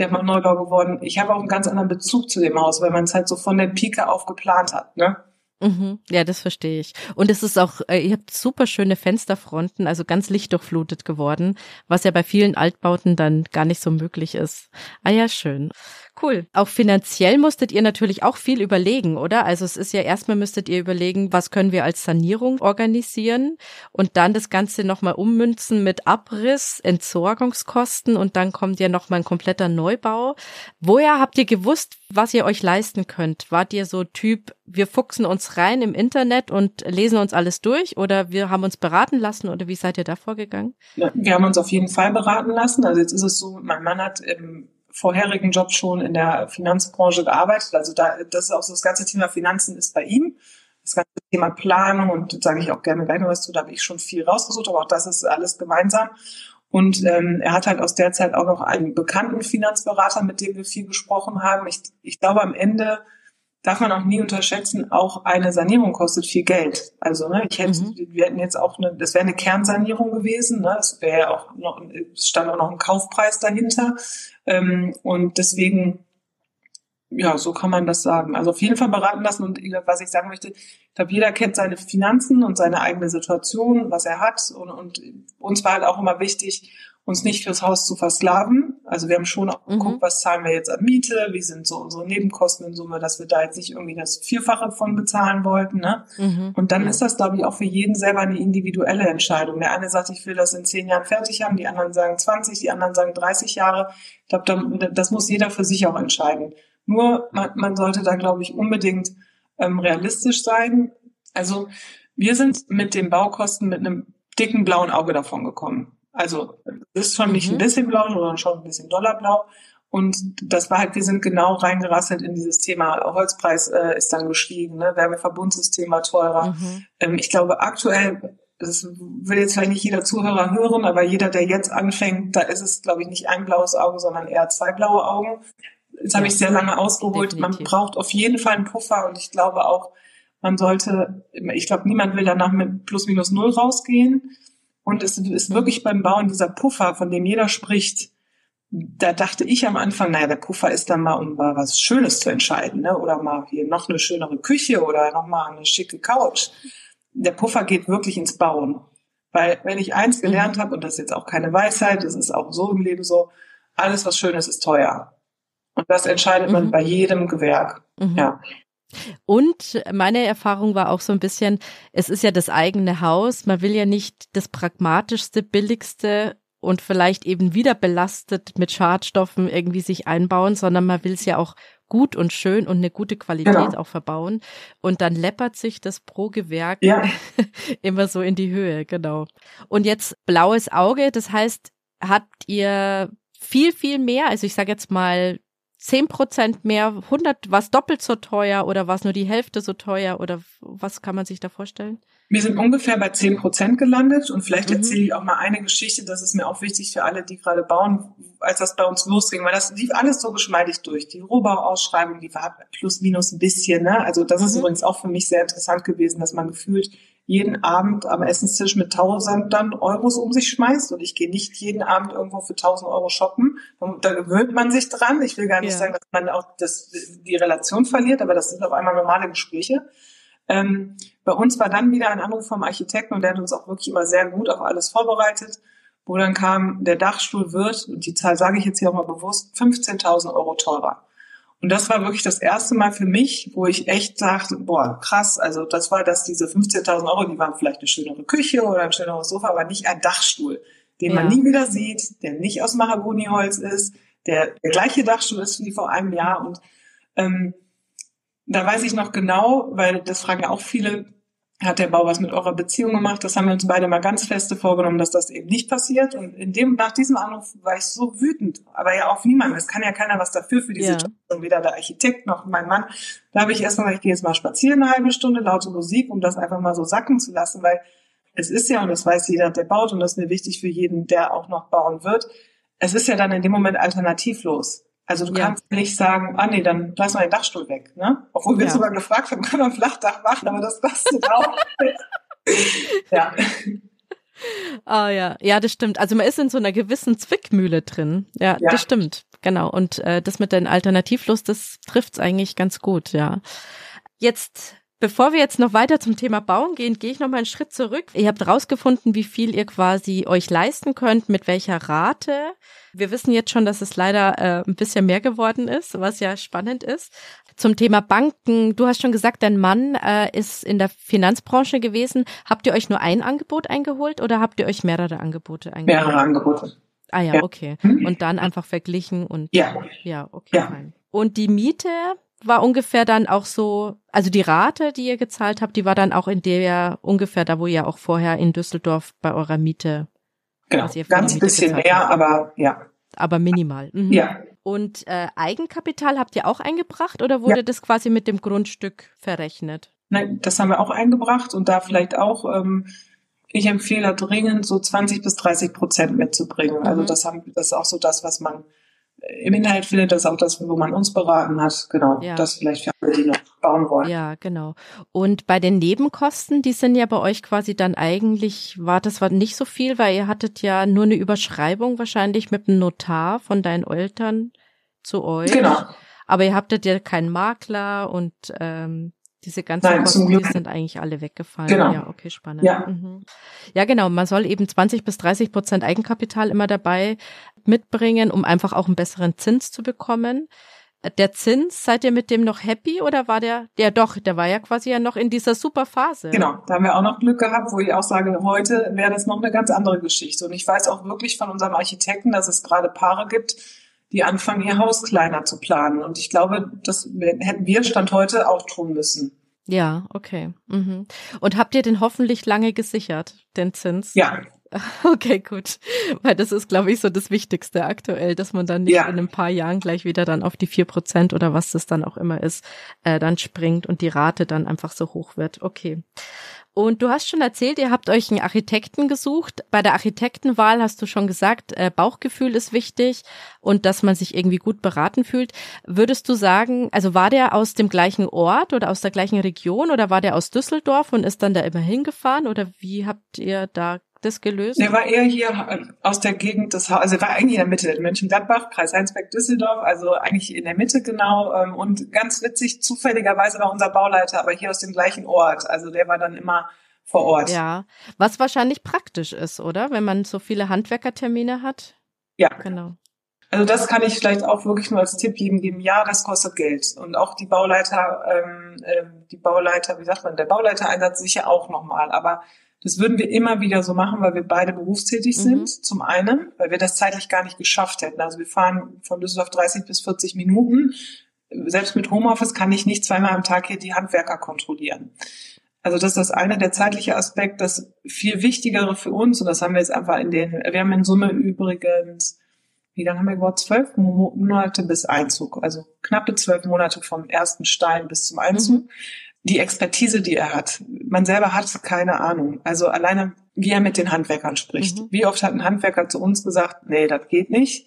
der Neubau geworden. Ich habe auch einen ganz anderen Bezug zu dem Haus, weil man es halt so von der Pike auf geplant hat, ne? Mhm. Ja, das verstehe ich. Und es ist auch, äh, ihr habt super schöne Fensterfronten, also ganz lichtdurchflutet geworden, was ja bei vielen Altbauten dann gar nicht so möglich ist. Ah ja, schön. Cool. Auch finanziell musstet ihr natürlich auch viel überlegen, oder? Also es ist ja erstmal müsstet ihr überlegen, was können wir als Sanierung organisieren und dann das Ganze nochmal ummünzen mit Abriss, Entsorgungskosten und dann kommt ja nochmal ein kompletter Neubau. Woher habt ihr gewusst, was ihr euch leisten könnt? Wart ihr so Typ, wir fuchsen uns rein im Internet und lesen uns alles durch oder wir haben uns beraten lassen oder wie seid ihr da vorgegangen? Ja, wir haben uns auf jeden Fall beraten lassen. Also jetzt ist es so, mein Mann hat im vorherigen Job schon in der Finanzbranche gearbeitet. Also da, das ist auch so das ganze Thema Finanzen ist bei ihm. Das ganze Thema Planung und sage ich auch gerne gleich noch was zu, da habe ich schon viel rausgesucht, aber auch das ist alles gemeinsam. Und ähm, er hat halt aus der Zeit auch noch einen bekannten Finanzberater, mit dem wir viel gesprochen haben. Ich, ich glaube, am Ende darf man auch nie unterschätzen, auch eine Sanierung kostet viel Geld. Also ne, ich hätte, mhm. wir hätten jetzt auch eine, das wäre eine Kernsanierung gewesen, ne? Es wäre auch noch, es stand auch noch ein Kaufpreis dahinter. Ähm, und deswegen, ja, so kann man das sagen. Also auf jeden Fall beraten lassen und was ich sagen möchte, ich glaube, jeder kennt seine Finanzen und seine eigene Situation, was er hat. Und, und uns war halt auch immer wichtig, uns nicht fürs Haus zu versklaven. Also wir haben schon auch mhm. geguckt, mhm. was zahlen wir jetzt an Miete, wie sind so unsere Nebenkosten in Summe, dass wir da jetzt nicht irgendwie das Vierfache von bezahlen wollten. Ne? Mhm. Und dann ist das, glaube ich, auch für jeden selber eine individuelle Entscheidung. Der eine sagt, ich will das in zehn Jahren fertig haben, die anderen sagen 20, die anderen sagen 30 Jahre. Ich glaube, das muss jeder für sich auch entscheiden. Nur man, man sollte da, glaube ich, unbedingt ähm, realistisch sein. Also wir sind mit den Baukosten mit einem dicken blauen Auge davon gekommen. Also ist schon nicht mhm. ein bisschen blau, sondern schon ein bisschen dollerblau. Und das war halt, wir sind genau reingerasselt in dieses Thema. Holzpreis äh, ist dann gestiegen, ne? Wärmeverbundsystem war teurer. Mhm. Ähm, ich glaube, aktuell, das will jetzt vielleicht nicht jeder Zuhörer hören, aber jeder, der jetzt anfängt, da ist es, glaube ich, nicht ein blaues Auge, sondern eher zwei blaue Augen. Jetzt ja. habe ich sehr lange ausgeholt. Definitiv. Man braucht auf jeden Fall einen Puffer und ich glaube auch, man sollte, ich glaube, niemand will danach mit plus minus null rausgehen. Und es ist wirklich beim Bauen dieser Puffer, von dem jeder spricht, da dachte ich am Anfang, naja, der Puffer ist dann mal, um mal was Schönes zu entscheiden, ne? oder mal hier noch eine schönere Küche oder noch mal eine schicke Couch. Der Puffer geht wirklich ins Bauen. Weil wenn ich eins gelernt habe, und das ist jetzt auch keine Weisheit, das ist auch so im Leben so, alles, was schön ist, ist teuer. Und das entscheidet man mhm. bei jedem Gewerk. Mhm. Ja. Und meine Erfahrung war auch so ein bisschen, es ist ja das eigene Haus. Man will ja nicht das pragmatischste, billigste und vielleicht eben wieder belastet mit Schadstoffen irgendwie sich einbauen, sondern man will es ja auch gut und schön und eine gute Qualität genau. auch verbauen. Und dann läppert sich das pro Gewerk ja. immer so in die Höhe, genau. Und jetzt blaues Auge, das heißt, habt ihr viel, viel mehr, also ich sage jetzt mal zehn Prozent mehr, 100, was doppelt so teuer oder was nur die Hälfte so teuer oder was kann man sich da vorstellen? Wir sind ungefähr bei zehn Prozent gelandet und vielleicht mhm. erzähle ich auch mal eine Geschichte, das ist mir auch wichtig für alle, die gerade bauen, als das bei uns losging, weil das lief alles so geschmeidig durch. Die Rohbauausschreibung, die war plus minus ein bisschen, ne? Also das ist mhm. übrigens auch für mich sehr interessant gewesen, dass man gefühlt jeden Abend am Essenstisch mit tausend dann Euros um sich schmeißt und ich gehe nicht jeden Abend irgendwo für tausend Euro shoppen. Da gewöhnt man sich dran. Ich will gar nicht ja. sagen, dass man auch das, die Relation verliert, aber das sind auf einmal normale Gespräche. Ähm, bei uns war dann wieder ein Anruf vom Architekten und der hat uns auch wirklich immer sehr gut auf alles vorbereitet, wo dann kam, der Dachstuhl wird, und die Zahl sage ich jetzt hier auch mal bewusst, 15.000 Euro teurer. Und das war wirklich das erste Mal für mich, wo ich echt sagte, boah, krass, also das war, dass diese 15.000 Euro, die waren vielleicht eine schönere Küche oder ein schöneres Sofa, aber nicht ein Dachstuhl, den ja. man nie wieder sieht, der nicht aus Mahagoniholz ist, der der gleiche Dachstuhl ist wie vor einem Jahr. Und ähm, da weiß ich noch genau, weil das fragen ja auch viele, hat der Bau was mit eurer Beziehung gemacht. Das haben wir uns beide mal ganz feste vorgenommen, dass das eben nicht passiert. Und in dem, nach diesem Anruf war ich so wütend, aber ja auf niemanden. Es kann ja keiner was dafür für diese ja. Situation, weder der Architekt noch mein Mann. Da habe ich erstmal gesagt, ich gehe jetzt mal spazieren eine halbe Stunde, laute Musik, um das einfach mal so sacken zu lassen, weil es ist ja, und das weiß jeder, der baut, und das ist mir wichtig für jeden, der auch noch bauen wird, es ist ja dann in dem Moment alternativlos. Also du ja. kannst nicht sagen, ah nee, dann lass mal den Dachstuhl weg, ne? Obwohl wir ja. sogar gefragt haben, können wir ein Flachdach machen, aber das kostet auch. ja. Ah ja, ja, das stimmt. Also man ist in so einer gewissen Zwickmühle drin. Ja, ja. das stimmt. Genau. Und äh, das mit den Alternativlust, das trifft's eigentlich ganz gut, ja. Jetzt Bevor wir jetzt noch weiter zum Thema Bauen gehen, gehe ich noch mal einen Schritt zurück. Ihr habt rausgefunden, wie viel ihr quasi euch leisten könnt, mit welcher Rate. Wir wissen jetzt schon, dass es leider äh, ein bisschen mehr geworden ist, was ja spannend ist. Zum Thema Banken, du hast schon gesagt, dein Mann äh, ist in der Finanzbranche gewesen. Habt ihr euch nur ein Angebot eingeholt oder habt ihr euch mehrere Angebote eingeholt? Mehrere Angebote. Ah ja, okay. Mhm. Und dann einfach verglichen und ja, ja okay. Ja. Fein. Und die Miete, war ungefähr dann auch so, also die Rate, die ihr gezahlt habt, die war dann auch in der ungefähr da, wo ihr auch vorher in Düsseldorf bei eurer Miete. Genau, ganz bisschen mehr, habt. aber ja. Aber minimal. Mhm. Ja. Und äh, Eigenkapital habt ihr auch eingebracht oder wurde ja. das quasi mit dem Grundstück verrechnet? Nein, das haben wir auch eingebracht und da vielleicht auch, ähm, ich empfehle dringend so 20 bis 30 Prozent mitzubringen. Also mhm. Also das haben, das ist auch so das, was man im Inhalt findet das auch das, wo man uns beraten hat. Genau, ja. das vielleicht für alle, die noch bauen wollen. Ja, genau. Und bei den Nebenkosten, die sind ja bei euch quasi dann eigentlich, war das war nicht so viel, weil ihr hattet ja nur eine Überschreibung wahrscheinlich mit dem Notar von deinen Eltern zu euch. Genau. Aber ihr habtet ja keinen Makler und ähm, diese ganzen Nein, Kosten, sind eigentlich alle weggefallen. Genau. Ja, okay, spannend. Ja. Mhm. ja, genau. Man soll eben 20 bis 30 Prozent Eigenkapital immer dabei mitbringen, um einfach auch einen besseren Zins zu bekommen. Der Zins, seid ihr mit dem noch happy oder war der, der doch, der war ja quasi ja noch in dieser super Phase. Genau, da haben wir auch noch Glück gehabt, wo ich auch sage, heute wäre das noch eine ganz andere Geschichte. Und ich weiß auch wirklich von unserem Architekten, dass es gerade Paare gibt, die anfangen, ihr Haus kleiner zu planen. Und ich glaube, das hätten wir Stand heute auch tun müssen. Ja, okay. Mhm. Und habt ihr den hoffentlich lange gesichert, den Zins? Ja, Okay, gut. Weil das ist, glaube ich, so das Wichtigste aktuell, dass man dann nicht ja. in ein paar Jahren gleich wieder dann auf die vier Prozent oder was das dann auch immer ist, äh, dann springt und die Rate dann einfach so hoch wird. Okay. Und du hast schon erzählt, ihr habt euch einen Architekten gesucht. Bei der Architektenwahl hast du schon gesagt, äh, Bauchgefühl ist wichtig und dass man sich irgendwie gut beraten fühlt. Würdest du sagen, also war der aus dem gleichen Ort oder aus der gleichen Region oder war der aus Düsseldorf und ist dann da immer hingefahren oder wie habt ihr da das gelöst? Der war eher hier äh, aus der Gegend des Hauses, also er war eigentlich in der Mitte, Mönchengladbach, Kreis Heinsberg, Düsseldorf, also eigentlich in der Mitte genau. Ähm, und ganz witzig, zufälligerweise war unser Bauleiter, aber hier aus dem gleichen Ort. Also der war dann immer vor Ort. Ja, was wahrscheinlich praktisch ist, oder? Wenn man so viele Handwerkertermine hat. Ja. Genau. Also das kann ich vielleicht auch wirklich nur als Tipp jedem geben. Ja, das kostet Geld. Und auch die Bauleiter, ähm, äh, die Bauleiter, wie sagt man, der Bauleitereinsatz sicher auch nochmal. Aber das würden wir immer wieder so machen, weil wir beide berufstätig mhm. sind. Zum einen, weil wir das zeitlich gar nicht geschafft hätten. Also wir fahren von Düsseldorf 30 bis 40 Minuten. Selbst mit Homeoffice kann ich nicht zweimal am Tag hier die Handwerker kontrollieren. Also das ist das eine, der zeitliche Aspekt. Das viel Wichtigere für uns, und das haben wir jetzt einfach in den, wir haben in Summe übrigens, wie lange haben wir überhaupt? Zwölf Monate bis Einzug. Also knappe zwölf Monate vom ersten Stein bis zum Einzug. Mhm die Expertise, die er hat. Man selber hat keine Ahnung. Also alleine, wie er mit den Handwerkern spricht. Mhm. Wie oft hat ein Handwerker zu uns gesagt, nee, das geht nicht.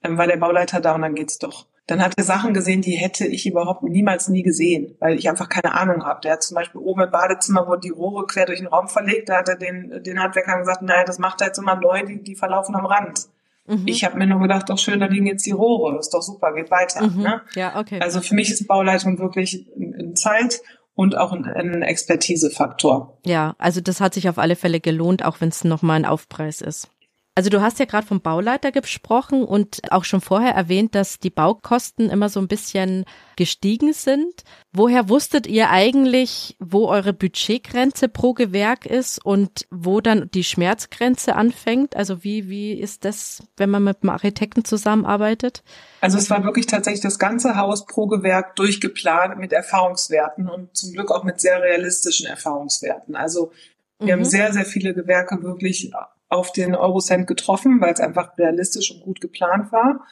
Dann war der Bauleiter da und dann geht's doch. Dann hat er Sachen gesehen, die hätte ich überhaupt niemals nie gesehen, weil ich einfach keine Ahnung habe. Der hat zum Beispiel oben im Badezimmer, wo die Rohre quer durch den Raum verlegt, da hat er den, den Handwerkern gesagt, naja, das macht er jetzt immer neu, die, die verlaufen am Rand. Mhm. Ich habe mir nur gedacht, doch schön, da liegen jetzt die Rohre, ist doch super, geht weiter. Mhm. Ne? Ja, okay. Also für mich ist Bauleitung wirklich in Zeit und auch ein, ein Expertisefaktor. Ja, also das hat sich auf alle Fälle gelohnt, auch wenn es nochmal ein Aufpreis ist. Also du hast ja gerade vom Bauleiter gesprochen und auch schon vorher erwähnt, dass die Baukosten immer so ein bisschen gestiegen sind. Woher wusstet ihr eigentlich, wo eure Budgetgrenze pro Gewerk ist und wo dann die Schmerzgrenze anfängt? Also wie, wie ist das, wenn man mit einem Architekten zusammenarbeitet? Also es war wirklich tatsächlich das ganze Haus pro Gewerk durchgeplant mit Erfahrungswerten und zum Glück auch mit sehr realistischen Erfahrungswerten. Also wir mhm. haben sehr, sehr viele Gewerke wirklich auf den Eurocent getroffen, weil es einfach realistisch und gut geplant war.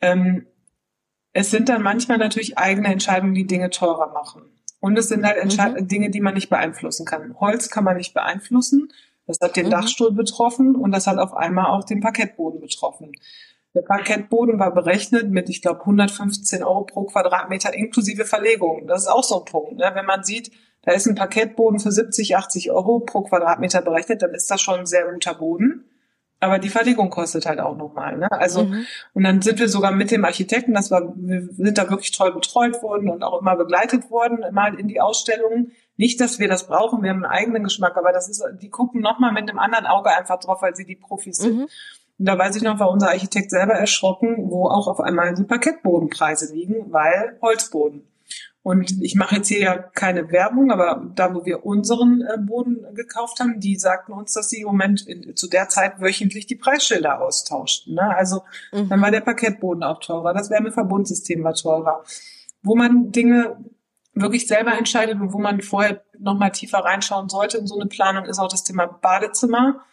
Ähm, es sind dann manchmal natürlich eigene Entscheidungen, die Dinge teurer machen. Und es sind halt Entscheid mhm. Dinge, die man nicht beeinflussen kann. Holz kann man nicht beeinflussen. Das hat den mhm. Dachstuhl betroffen und das hat auf einmal auch den Parkettboden betroffen. Der Parkettboden war berechnet mit, ich glaube, 115 Euro pro Quadratmeter inklusive Verlegung. Das ist auch so ein Punkt. Ne? Wenn man sieht, da ist ein Parkettboden für 70, 80 Euro pro Quadratmeter berechnet, dann ist das schon ein sehr guter Boden. Aber die Verlegung kostet halt auch nochmal. Ne? Also mhm. und dann sind wir sogar mit dem Architekten, das war, wir sind da wirklich toll betreut worden und auch immer begleitet worden, mal in die Ausstellungen. Nicht, dass wir das brauchen, wir haben einen eigenen Geschmack, aber das ist, die gucken nochmal mit einem anderen Auge einfach drauf, weil sie die Profis sind. Mhm. Und da weiß ich noch, war unser Architekt selber erschrocken, wo auch auf einmal die Parkettbodenpreise liegen, weil Holzboden. Und ich mache jetzt hier ja keine Werbung, aber da, wo wir unseren äh, Boden gekauft haben, die sagten uns, dass sie im Moment in, zu der Zeit wöchentlich die Preisschilder austauschten. Ne? Also mhm. dann war der Parkettboden auch teurer, das Wärmeverbundsystem war teurer. Wo man Dinge wirklich selber entscheidet und wo man vorher nochmal tiefer reinschauen sollte in so eine Planung, ist auch das Thema Badezimmer.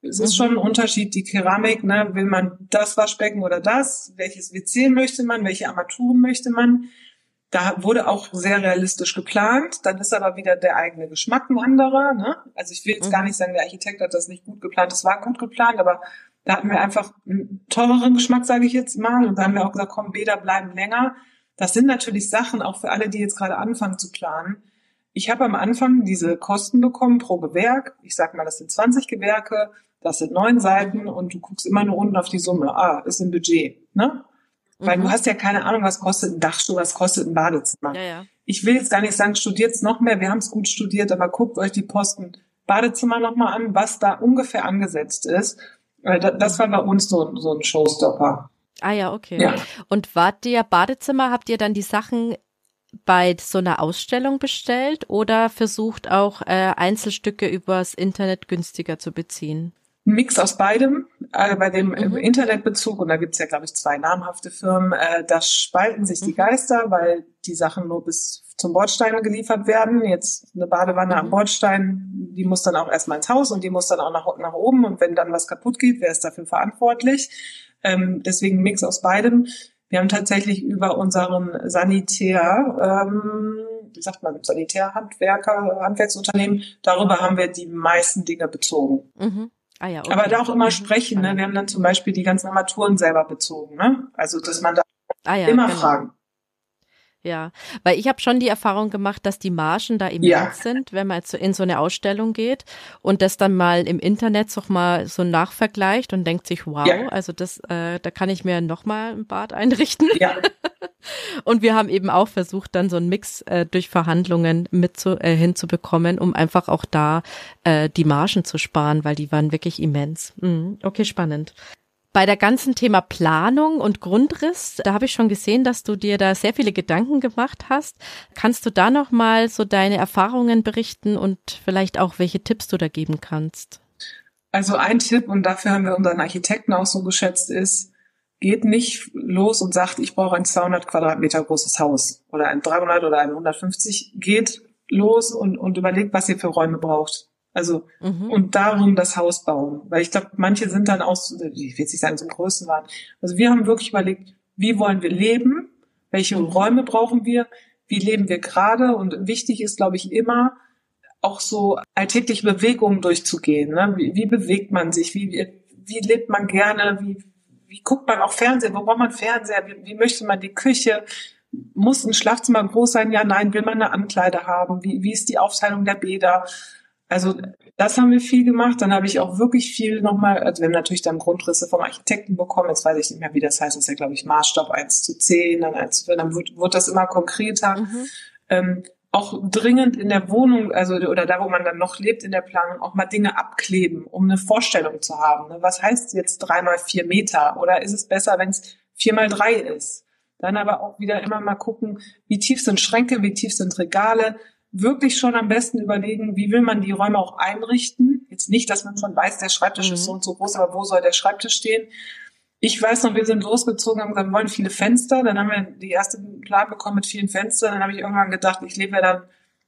Es ist mhm. schon ein Unterschied, die Keramik, ne? will man das Waschbecken oder das? Welches WC möchte man? Welche Armaturen möchte man? Da wurde auch sehr realistisch geplant. Dann ist aber wieder der eigene Geschmack ein anderer. Ne? Also ich will jetzt mhm. gar nicht sagen, der Architekt hat das nicht gut geplant. Es war gut geplant, aber da hatten wir einfach einen teureren Geschmack, sage ich jetzt mal. Und da haben wir auch gesagt, komm, Bäder bleiben länger. Das sind natürlich Sachen, auch für alle, die jetzt gerade anfangen zu planen. Ich habe am Anfang diese Kosten bekommen pro Gewerk. Ich sag mal, das sind 20 Gewerke, das sind neun Seiten und du guckst immer nur unten auf die Summe. Ah, ist ein Budget. Ne? Weil mhm. du hast ja keine Ahnung, was kostet ein Dachstuhl, was kostet ein Badezimmer. Ja, ja. Ich will jetzt gar nicht sagen, studiert's noch mehr, wir haben es gut studiert, aber guckt euch die Posten Badezimmer nochmal an, was da ungefähr angesetzt ist. Das war bei uns so, so ein Showstopper. Ah ja, okay. Ja. Und wart ihr Badezimmer, habt ihr dann die Sachen bei so einer Ausstellung bestellt oder versucht auch äh, Einzelstücke übers Internet günstiger zu beziehen? Mix aus beidem. Äh, bei dem mhm. Internetbezug, und da gibt's ja, glaube ich, zwei namhafte Firmen, äh, da spalten sich die mhm. Geister, weil die Sachen nur bis zum Bordstein geliefert werden. Jetzt eine Badewanne mhm. am Bordstein, die muss dann auch erstmal ins Haus und die muss dann auch nach, nach oben. Und wenn dann was kaputt geht, wer ist dafür verantwortlich? Ähm, deswegen Mix aus beidem. Wir haben tatsächlich über unseren Sanitär, ähm, wie sagt man, Sanitärhandwerker, Handwerksunternehmen, darüber haben wir die meisten Dinge bezogen. Mhm. Ah ja, okay. Aber da auch immer mhm. sprechen. Ne? Wir haben dann zum Beispiel die ganzen Armaturen selber bezogen. Ne? Also dass man da ah ja, immer genau. fragen. Ja, weil ich habe schon die Erfahrung gemacht, dass die Margen da immens ja. sind, wenn man in so eine Ausstellung geht und das dann mal im Internet so mal so nachvergleicht und denkt sich, wow, ja. also das, äh, da kann ich mir noch mal ein Bad einrichten. Ja. und wir haben eben auch versucht, dann so einen Mix äh, durch Verhandlungen mit zu, äh, hinzubekommen, um einfach auch da äh, die Margen zu sparen, weil die waren wirklich immens. Mhm. Okay, spannend. Bei der ganzen Thema Planung und Grundriss, da habe ich schon gesehen, dass du dir da sehr viele Gedanken gemacht hast. Kannst du da noch mal so deine Erfahrungen berichten und vielleicht auch welche Tipps du da geben kannst? Also ein Tipp und dafür haben wir unseren Architekten auch so geschätzt ist, geht nicht los und sagt, ich brauche ein 200 Quadratmeter großes Haus oder ein 300 oder ein 150. Geht los und, und überlegt, was ihr für Räume braucht. Also mhm. und darum das Haus bauen. Weil ich glaube, manche sind dann auch, ich will nicht sagen, zum Größenwahn. Also wir haben wirklich überlegt, wie wollen wir leben? Welche mhm. Räume brauchen wir? Wie leben wir gerade? Und wichtig ist, glaube ich, immer auch so alltägliche Bewegungen durchzugehen. Ne? Wie, wie bewegt man sich? Wie, wie lebt man gerne? Wie, wie guckt man auch Fernsehen? Wo braucht man Fernseher? Wie, wie möchte man die Küche? Muss ein Schlafzimmer groß sein? Ja, nein. Will man eine Ankleide haben? Wie, wie ist die Aufteilung der Bäder? Also das haben wir viel gemacht. Dann habe ich auch wirklich viel nochmal, also wir haben natürlich dann Grundrisse vom Architekten bekommen. Jetzt weiß ich nicht mehr, wie das heißt. Das ist ja, glaube ich, Maßstab 1 zu 10, dann 1 zu 4, dann wird, wird das immer konkreter. Mhm. Ähm, auch dringend in der Wohnung, also oder da, wo man dann noch lebt in der Planung, auch mal Dinge abkleben, um eine Vorstellung zu haben. Ne? Was heißt jetzt drei mal vier Meter? Oder ist es besser, wenn es vier mal drei ist? Dann aber auch wieder immer mal gucken, wie tief sind Schränke, wie tief sind Regale. Wirklich schon am besten überlegen, wie will man die Räume auch einrichten. Jetzt nicht, dass man schon weiß, der Schreibtisch mhm. ist so und so groß, aber wo soll der Schreibtisch stehen? Ich weiß noch, wir sind losgezogen, haben gesagt, wir wollen viele Fenster. Dann haben wir die erste Plan bekommen mit vielen Fenstern. Dann habe ich irgendwann gedacht, ich lebe ja dann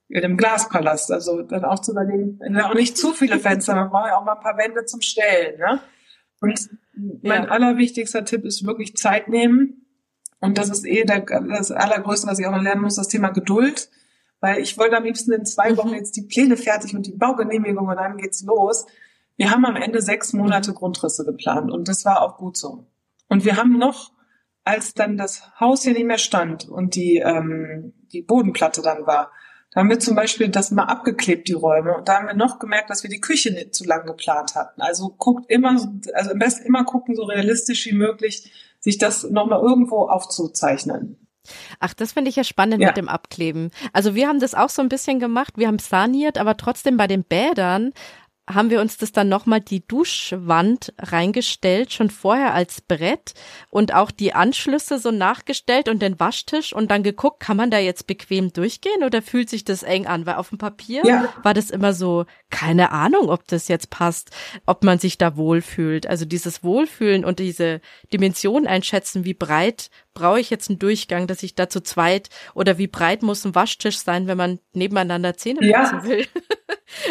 in einem Glaspalast. Also dann auch zu überlegen, auch nicht zu viele Fenster, man braucht ja auch mal ein paar Wände zum Stellen. Ne? Und mein ja. allerwichtigster Tipp ist wirklich Zeit nehmen. Und das ist eh das Allergrößte, was ich auch noch lernen muss, das Thema Geduld. Weil ich wollte am liebsten in zwei Wochen mhm. jetzt die Pläne fertig und die Baugenehmigung und dann geht's los. Wir haben am Ende sechs Monate Grundrisse geplant und das war auch gut so. Und wir haben noch, als dann das Haus hier nicht mehr stand und die, ähm, die Bodenplatte dann war, da haben wir zum Beispiel das mal abgeklebt, die Räume. Und da haben wir noch gemerkt, dass wir die Küche nicht zu lang geplant hatten. Also guckt immer, also am besten immer gucken, so realistisch wie möglich, sich das nochmal irgendwo aufzuzeichnen. Ach, das finde ich ja spannend ja. mit dem Abkleben. Also wir haben das auch so ein bisschen gemacht. Wir haben saniert, aber trotzdem bei den Bädern haben wir uns das dann nochmal die Duschwand reingestellt, schon vorher als Brett und auch die Anschlüsse so nachgestellt und den Waschtisch und dann geguckt, kann man da jetzt bequem durchgehen oder fühlt sich das eng an? Weil auf dem Papier ja. war das immer so, keine Ahnung, ob das jetzt passt, ob man sich da wohlfühlt. Also dieses Wohlfühlen und diese Dimension einschätzen, wie breit brauche ich jetzt einen Durchgang, dass ich da zu zweit oder wie breit muss ein Waschtisch sein, wenn man nebeneinander Zähne putzen ja. will.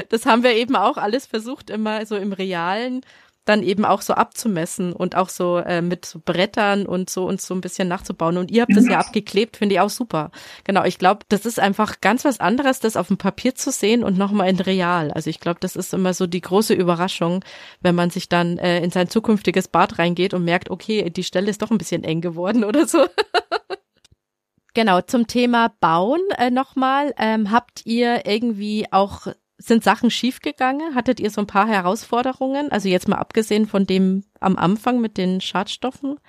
Das haben wir eben auch alles versucht, immer so im Realen dann eben auch so abzumessen und auch so äh, mit so Brettern und so uns so ein bisschen nachzubauen. Und ihr habt das ja abgeklebt, finde ich auch super. Genau, ich glaube, das ist einfach ganz was anderes, das auf dem Papier zu sehen und nochmal in real. Also ich glaube, das ist immer so die große Überraschung, wenn man sich dann äh, in sein zukünftiges Bad reingeht und merkt, okay, die Stelle ist doch ein bisschen eng geworden oder so. Genau, zum Thema Bauen äh, nochmal. Ähm, habt ihr irgendwie auch sind Sachen schiefgegangen? Hattet ihr so ein paar Herausforderungen? Also jetzt mal abgesehen von dem am Anfang mit den Schadstoffen?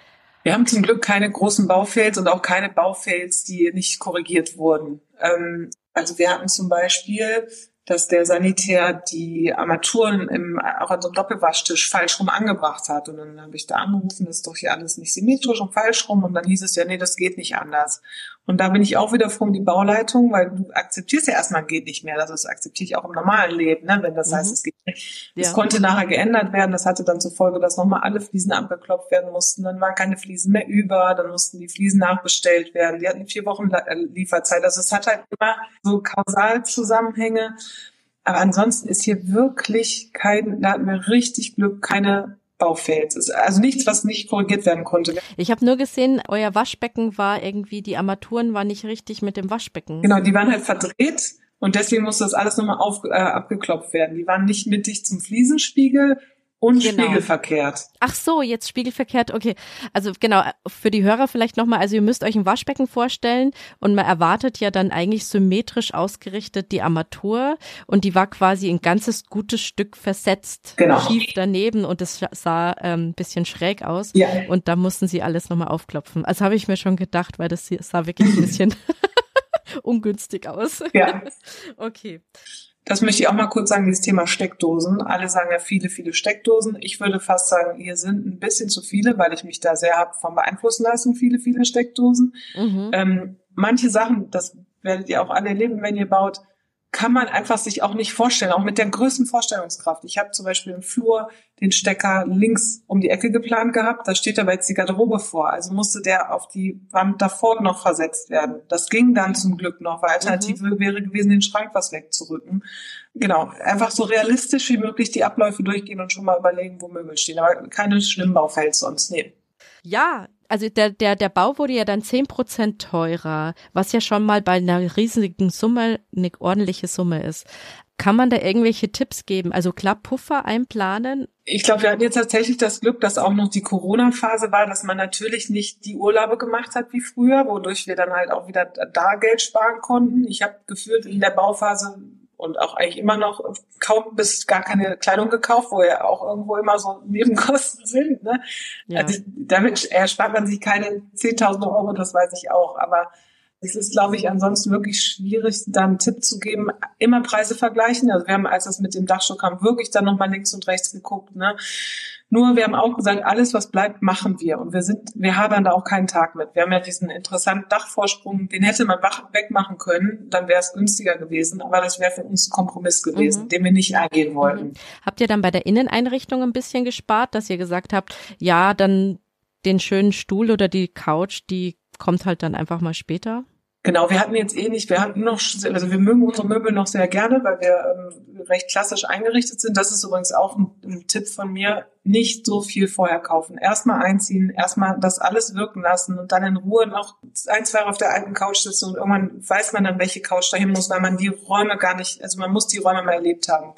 Wir haben zum Glück keine großen Baufails und auch keine Baufails, die nicht korrigiert wurden. Ähm, also wir hatten zum Beispiel dass der Sanitär die Armaturen im, auch an so einem Doppelwaschtisch falsch rum angebracht hat. Und dann habe ich da angerufen, das ist doch hier alles nicht symmetrisch und falsch rum. Und dann hieß es ja, nee, das geht nicht anders. Und da bin ich auch wieder froh um die Bauleitung, weil du akzeptierst ja erstmal, geht nicht mehr. Das akzeptiere ich auch im normalen Leben, ne? wenn das mhm. heißt, es geht nicht. Das ja. konnte nachher geändert werden. Das hatte dann zur Folge, dass nochmal alle Fliesen abgeklopft werden mussten. Dann waren keine Fliesen mehr über. Dann mussten die Fliesen nachbestellt werden. Die hatten vier Wochen äh, Lieferzeit. Also es hat halt immer so Kausalzusammenhänge. Aber ansonsten ist hier wirklich kein, da hatten wir richtig Glück, keine Baufails. Also nichts, was nicht korrigiert werden konnte. Ich habe nur gesehen, euer Waschbecken war irgendwie, die Armaturen waren nicht richtig mit dem Waschbecken. Genau, die waren halt verdreht und deswegen musste das alles nochmal auf, äh, abgeklopft werden. Die waren nicht mittig zum Fliesenspiegel und genau. spiegelverkehrt. Ach so, jetzt spiegelverkehrt. Okay, also genau für die Hörer vielleicht nochmal. Also ihr müsst euch ein Waschbecken vorstellen und man erwartet ja dann eigentlich symmetrisch ausgerichtet die Armatur und die war quasi ein ganzes gutes Stück versetzt, genau. schief daneben und es sah ähm, bisschen schräg aus. Ja. Und da mussten sie alles nochmal aufklopfen. Also habe ich mir schon gedacht, weil das sah wirklich ein bisschen ungünstig aus. Ja. okay. Das möchte ich auch mal kurz sagen, dieses Thema Steckdosen. Alle sagen ja viele, viele Steckdosen. Ich würde fast sagen, hier sind ein bisschen zu viele, weil ich mich da sehr habe von beeinflussen lassen, viele, viele Steckdosen. Mhm. Ähm, manche Sachen, das werdet ihr auch alle erleben, wenn ihr baut, kann man einfach sich auch nicht vorstellen, auch mit der größten Vorstellungskraft. Ich habe zum Beispiel im Flur den Stecker links um die Ecke geplant gehabt, da steht aber jetzt die Garderobe vor, also musste der auf die Wand davor noch versetzt werden. Das ging dann zum Glück noch, weil Alternative mhm. wäre gewesen, den Schrank was wegzurücken. Genau, einfach so realistisch wie möglich die Abläufe durchgehen und schon mal überlegen, wo Möbel stehen, aber keine schlimmen Baufälls sonst, nee. Ja, also der, der, der Bau wurde ja dann zehn Prozent teurer, was ja schon mal bei einer riesigen Summe eine ordentliche Summe ist. Kann man da irgendwelche Tipps geben? Also klar, Puffer einplanen? Ich glaube, wir hatten jetzt tatsächlich das Glück, dass auch noch die Corona-Phase war, dass man natürlich nicht die Urlaube gemacht hat wie früher, wodurch wir dann halt auch wieder da Geld sparen konnten. Ich habe gefühlt in der Bauphase und auch eigentlich immer noch kaum bis gar keine Kleidung gekauft, wo ja auch irgendwo immer so Nebenkosten sind. Ne? Ja. Also damit erspart man sich keine 10.000 Euro, das weiß ich auch. Aber Es ist, glaube ich, ansonsten wirklich schwierig, da einen Tipp zu geben. Immer Preise vergleichen. Also wir haben, als das mit dem Dachstuhl kam, wirklich dann nochmal links und rechts geguckt. Ne? Nur wir haben auch gesagt, alles, was bleibt, machen wir. Und wir sind, wir haben da auch keinen Tag mit. Wir haben ja diesen interessanten Dachvorsprung, den hätte man wegmachen können, dann wäre es günstiger gewesen. Aber das wäre für uns ein Kompromiss gewesen, mhm. den wir nicht eingehen wollten. Mhm. Habt ihr dann bei der Inneneinrichtung ein bisschen gespart, dass ihr gesagt habt, ja, dann den schönen Stuhl oder die Couch, die kommt halt dann einfach mal später? Genau, wir hatten jetzt eh nicht, wir hatten noch, also wir mögen unsere Möbel noch sehr gerne, weil wir ähm, recht klassisch eingerichtet sind. Das ist übrigens auch ein, ein, Tipp von mir, nicht so viel vorher kaufen. Erstmal einziehen, erstmal das alles wirken lassen und dann in Ruhe noch ein, zwei auf der alten Couch sitzen und irgendwann weiß man dann, welche Couch dahin muss, weil man die Räume gar nicht, also man muss die Räume mal erlebt haben.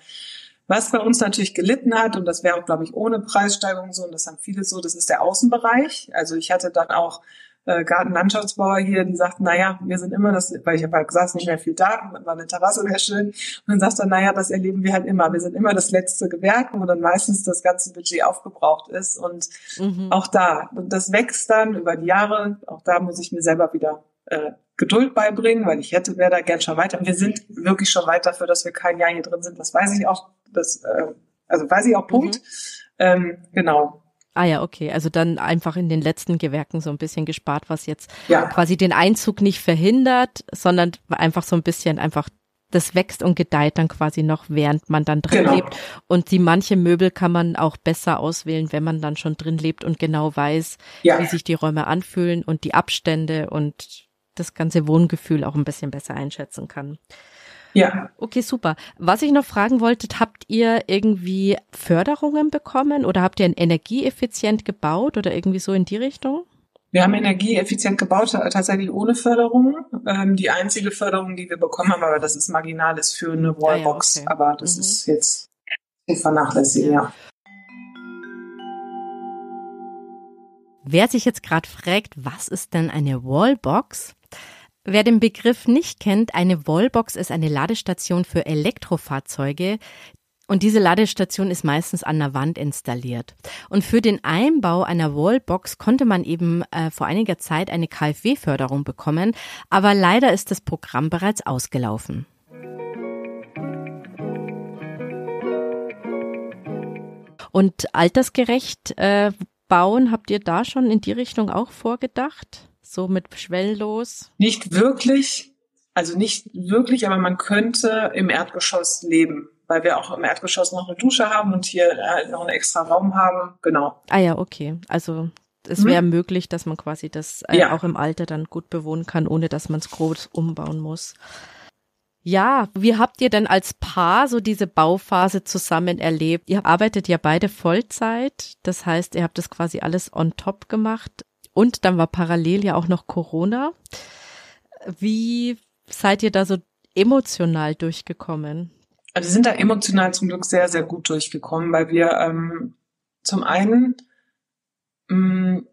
Was bei uns natürlich gelitten hat, und das wäre glaube ich, ohne Preissteigerung so, und das haben viele so, das ist der Außenbereich. Also ich hatte dann auch äh, Gartenlandschaftsbauer hier, die sagten, naja, wir sind immer das, weil ich habe halt gesagt, nicht mehr viel da, war eine Terrasse sehr schön. Und dann sagt er, naja, das erleben wir halt immer. Wir sind immer das letzte Gewerk, wo dann meistens das ganze Budget aufgebraucht ist. Und mhm. auch da, das wächst dann über die Jahre. Auch da muss ich mir selber wieder äh, Geduld beibringen, weil ich hätte, wäre da gern schon weiter. Und wir sind wirklich schon weit dafür, dass wir kein Jahr hier drin sind. Das weiß ich auch, das, äh, also weiß ich auch, Punkt. Mhm. Ähm, genau. Ah ja, okay. Also dann einfach in den letzten Gewerken so ein bisschen gespart, was jetzt ja. quasi den Einzug nicht verhindert, sondern einfach so ein bisschen einfach das wächst und gedeiht dann quasi noch, während man dann drin genau. lebt. Und die manche Möbel kann man auch besser auswählen, wenn man dann schon drin lebt und genau weiß, ja. wie sich die Räume anfühlen und die Abstände und das ganze Wohngefühl auch ein bisschen besser einschätzen kann. Ja. Okay, super. Was ich noch fragen wollte, habt ihr irgendwie Förderungen bekommen oder habt ihr energieeffizient gebaut oder irgendwie so in die Richtung? Wir haben energieeffizient gebaut, tatsächlich ohne Förderung. Ähm, die einzige Förderung, die wir bekommen haben, aber das ist marginal, ist für eine Wallbox. Ah, ja, okay. Aber das mhm. ist jetzt vernachlässigen, ja. ja. Wer sich jetzt gerade fragt, was ist denn eine Wallbox? Wer den Begriff nicht kennt, eine Wallbox ist eine Ladestation für Elektrofahrzeuge, und diese Ladestation ist meistens an der Wand installiert. Und für den Einbau einer Wallbox konnte man eben äh, vor einiger Zeit eine KfW-Förderung bekommen, aber leider ist das Programm bereits ausgelaufen. Und altersgerecht äh, bauen, habt ihr da schon in die Richtung auch vorgedacht? So mit schwellenlos? Nicht wirklich, also nicht wirklich, aber man könnte im Erdgeschoss leben, weil wir auch im Erdgeschoss noch eine Dusche haben und hier äh, noch einen extra Raum haben. Genau. Ah ja, okay. Also es wäre mhm. möglich, dass man quasi das äh, ja. auch im Alter dann gut bewohnen kann, ohne dass man es groß umbauen muss. Ja, wie habt ihr denn als Paar so diese Bauphase zusammen erlebt? Ihr arbeitet ja beide Vollzeit, das heißt, ihr habt das quasi alles on top gemacht. Und dann war parallel ja auch noch Corona. Wie seid ihr da so emotional durchgekommen? Also wir sind da emotional zum Glück sehr, sehr gut durchgekommen, weil wir ähm, zum einen mh, mm,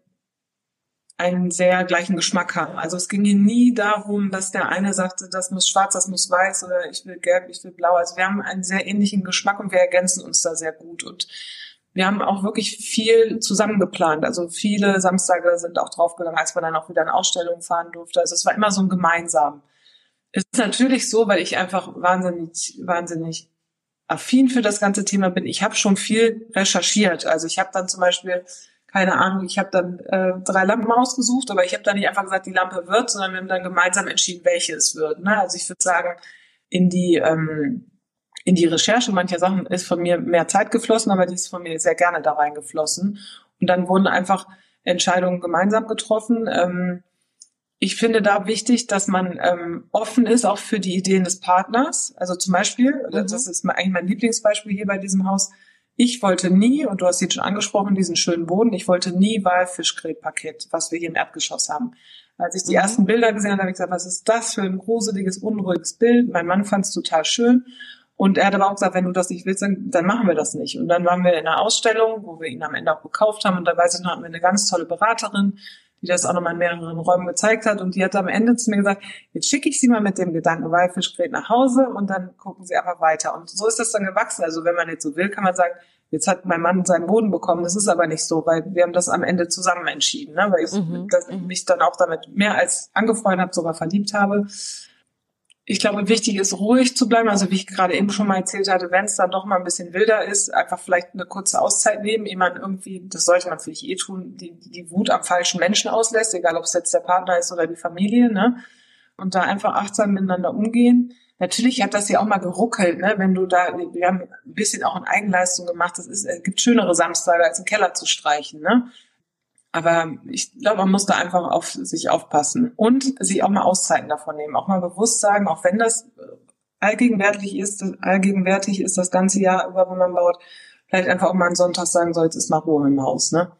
einen sehr gleichen Geschmack haben. Also es ging hier nie darum, dass der eine sagte, das muss schwarz, das muss weiß oder ich will gelb, ich will blau. Also wir haben einen sehr ähnlichen Geschmack und wir ergänzen uns da sehr gut. Und wir haben auch wirklich viel zusammen geplant. Also viele Samstage sind auch draufgegangen, als man dann auch wieder in Ausstellungen fahren durfte. Also es war immer so ein gemeinsam. Es ist natürlich so, weil ich einfach wahnsinnig, wahnsinnig affin für das ganze Thema bin. Ich habe schon viel recherchiert. Also ich habe dann zum Beispiel keine Ahnung, ich habe dann äh, drei Lampen ausgesucht, aber ich habe dann nicht einfach gesagt, die Lampe wird, sondern wir haben dann gemeinsam entschieden, welche es wird. Ne? Also ich würde sagen, in die ähm, in die Recherche mancher Sachen ist von mir mehr Zeit geflossen, aber die ist von mir sehr gerne da reingeflossen. Und dann wurden einfach Entscheidungen gemeinsam getroffen. Ähm, ich finde da wichtig, dass man ähm, offen ist auch für die Ideen des Partners. Also zum Beispiel, mhm. das ist eigentlich mein Lieblingsbeispiel hier bei diesem Haus. Ich wollte nie, und du hast jetzt schon angesprochen, diesen schönen Boden, ich wollte nie Walfischgrätpaket, was wir hier im Erdgeschoss haben. Als ich die mhm. ersten Bilder gesehen habe, habe ich gesagt, was ist das für ein gruseliges, unruhiges Bild? Mein Mann fand es total schön. Und er hat aber auch gesagt, wenn du das nicht willst, dann, dann machen wir das nicht. Und dann waren wir in einer Ausstellung, wo wir ihn am Ende auch gekauft haben. Und da weiß ich noch, hatten wir eine ganz tolle Beraterin, die das auch nochmal in mehreren Räumen gezeigt hat. Und die hat am Ende zu mir gesagt, jetzt schicke ich sie mal mit dem Gedanken Walfischgret nach Hause und dann gucken sie einfach weiter. Und so ist das dann gewachsen. Also wenn man jetzt so will, kann man sagen, jetzt hat mein Mann seinen Boden bekommen. Das ist aber nicht so, weil wir haben das am Ende zusammen entschieden, ne? weil ich mhm. mich dann auch damit mehr als angefreundet habe, sogar verliebt habe. Ich glaube, wichtig ist, ruhig zu bleiben. Also wie ich gerade eben schon mal erzählt hatte, wenn es dann doch mal ein bisschen wilder ist, einfach vielleicht eine kurze Auszeit nehmen, ehe man irgendwie, das sollte man vielleicht eh tun, die, die Wut am falschen Menschen auslässt, egal ob es jetzt der Partner ist oder die Familie, ne? Und da einfach achtsam miteinander umgehen Natürlich hat das ja auch mal geruckelt, ne? wenn du da, wir haben ein bisschen auch in Eigenleistung gemacht. Es es gibt schönere Samstage, als im Keller zu streichen. Ne? Aber ich glaube, man muss da einfach auf sich aufpassen und sich auch mal Auszeiten davon nehmen. Auch mal bewusst sagen, auch wenn das allgegenwärtig ist, allgegenwärtig ist das ganze Jahr über, wenn man baut, vielleicht einfach auch mal einen Sonntag sagen soll, jetzt ist mal Ruhe im Haus. Ne?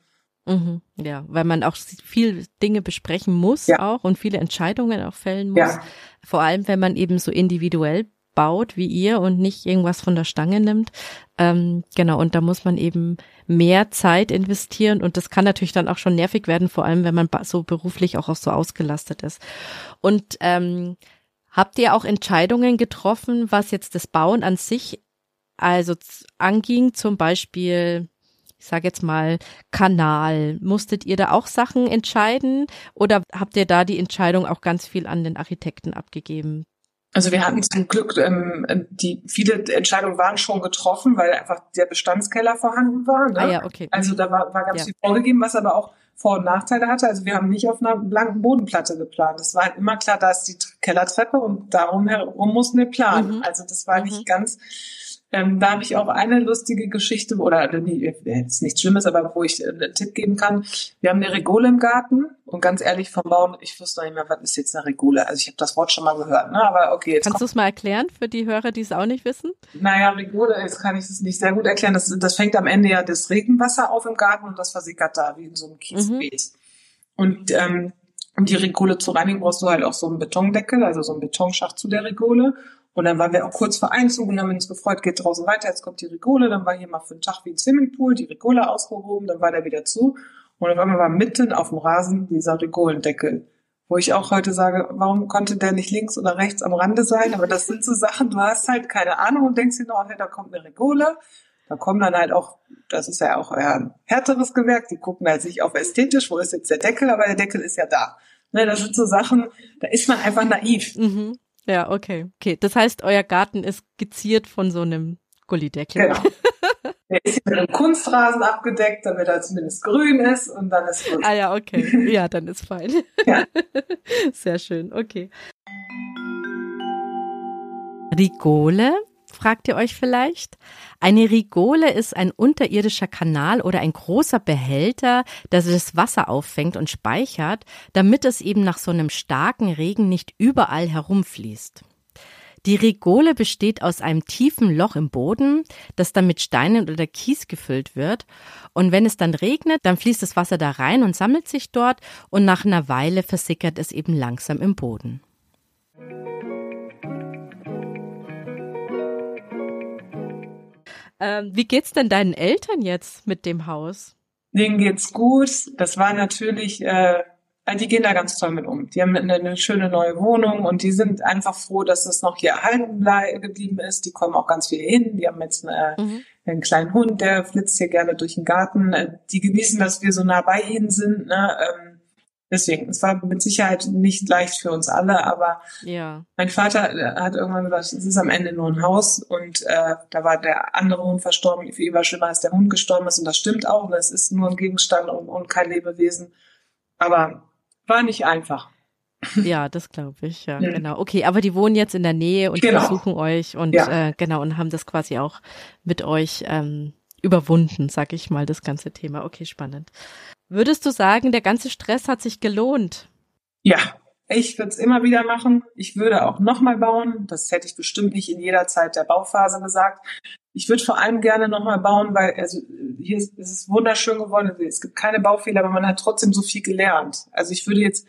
Mhm, ja, weil man auch viel Dinge besprechen muss ja. auch und viele Entscheidungen auch fällen muss. Ja. Vor allem, wenn man eben so individuell baut wie ihr und nicht irgendwas von der Stange nimmt. Ähm, genau, und da muss man eben mehr Zeit investieren und das kann natürlich dann auch schon nervig werden, vor allem wenn man so beruflich auch, auch so ausgelastet ist. Und ähm, habt ihr auch Entscheidungen getroffen, was jetzt das Bauen an sich also anging, zum Beispiel ich sage jetzt mal, Kanal. Musstet ihr da auch Sachen entscheiden oder habt ihr da die Entscheidung auch ganz viel an den Architekten abgegeben? Also wir hatten zum Glück, ähm, die viele Entscheidungen waren schon getroffen, weil einfach der Bestandskeller vorhanden war. Ne? Ah ja, okay. Also da war, war ganz ja. viel vorgegeben, was aber auch Vor- und Nachteile hatte. Also wir haben nicht auf einer blanken Bodenplatte geplant. Es war halt immer klar, da ist die Kellertreppe und darum herum mussten wir planen. Mhm. Also das war mhm. nicht ganz ähm, da habe ich auch eine lustige Geschichte, oder nee, ist nichts Schlimmes, aber wo ich äh, einen Tipp geben kann. Wir haben eine Regole im Garten und ganz ehrlich vom Bauen, ich wusste noch nicht mehr, was ist jetzt eine Regole. Also ich habe das Wort schon mal gehört, ne? aber okay. Jetzt Kannst du es mal erklären für die Hörer, die es auch nicht wissen? Naja, Regole, jetzt kann ich es nicht sehr gut erklären. Das, das fängt am Ende ja das Regenwasser auf im Garten und das versickert da wie in so einem Kiesbeet. Mhm. Und ähm, um die Regole zu reinigen, brauchst du halt auch so einen Betondeckel, also so einen Betonschacht zu der Regole. Und dann waren wir auch kurz vor Einzug und haben uns gefreut, geht draußen weiter, jetzt kommt die Regole. Dann war hier mal für einen Tag wie ein Swimmingpool, die Regole ausgehoben, dann war der wieder zu. Und auf einmal war mitten auf dem Rasen dieser Regolendeckel. Wo ich auch heute sage, warum konnte der nicht links oder rechts am Rande sein? Aber das sind so Sachen, du hast halt keine Ahnung und denkst dir noch, hey, da kommt eine Regole. Da kommen dann halt auch, das ist ja auch ein härteres Gewerk, die gucken halt sich auf ästhetisch, wo ist jetzt der Deckel, aber der Deckel ist ja da. Ne, das sind so Sachen, da ist man einfach naiv. Mhm. Ja, okay. Okay, das heißt, euer Garten ist geziert von so einem Gullideckel. Genau. Der ist mit einem Kunstrasen abgedeckt, damit er zumindest grün ist und dann ist gut. Ah ja, okay. Ja, dann ist fein. Ja. Sehr schön, okay. Rigole fragt ihr euch vielleicht? Eine Rigole ist ein unterirdischer Kanal oder ein großer Behälter, der das Wasser auffängt und speichert, damit es eben nach so einem starken Regen nicht überall herumfließt. Die Rigole besteht aus einem tiefen Loch im Boden, das dann mit Steinen oder Kies gefüllt wird. Und wenn es dann regnet, dann fließt das Wasser da rein und sammelt sich dort und nach einer Weile versickert es eben langsam im Boden. Ähm, wie geht's denn deinen Eltern jetzt mit dem Haus? Denen geht's gut. Das war natürlich, äh, die gehen da ganz toll mit um. Die haben eine, eine schöne neue Wohnung und die sind einfach froh, dass das noch hier erhalten geblieben ist. Die kommen auch ganz viel hin. Die haben jetzt eine, mhm. einen kleinen Hund, der flitzt hier gerne durch den Garten. Äh, die genießen, dass wir so nah bei ihnen sind. Ne? Ähm, Deswegen, es war mit Sicherheit nicht leicht für uns alle, aber ja. mein Vater hat irgendwann gesagt, es ist am Ende nur ein Haus und äh, da war der andere Hund verstorben. Für ihn war schlimmer, als der Hund gestorben ist und das stimmt auch. Es ist nur ein Gegenstand und, und kein Lebewesen. Aber war nicht einfach. Ja, das glaube ich, ja, mhm. genau. Okay, aber die wohnen jetzt in der Nähe und genau. besuchen euch und ja. äh, genau und haben das quasi auch mit euch ähm, überwunden, sag ich mal, das ganze Thema. Okay, spannend. Würdest du sagen, der ganze Stress hat sich gelohnt? Ja, ich würde es immer wieder machen. Ich würde auch nochmal bauen. Das hätte ich bestimmt nicht in jeder Zeit der Bauphase gesagt. Ich würde vor allem gerne nochmal bauen, weil also hier ist, ist es wunderschön geworden. Es gibt keine Baufehler, aber man hat trotzdem so viel gelernt. Also ich würde jetzt,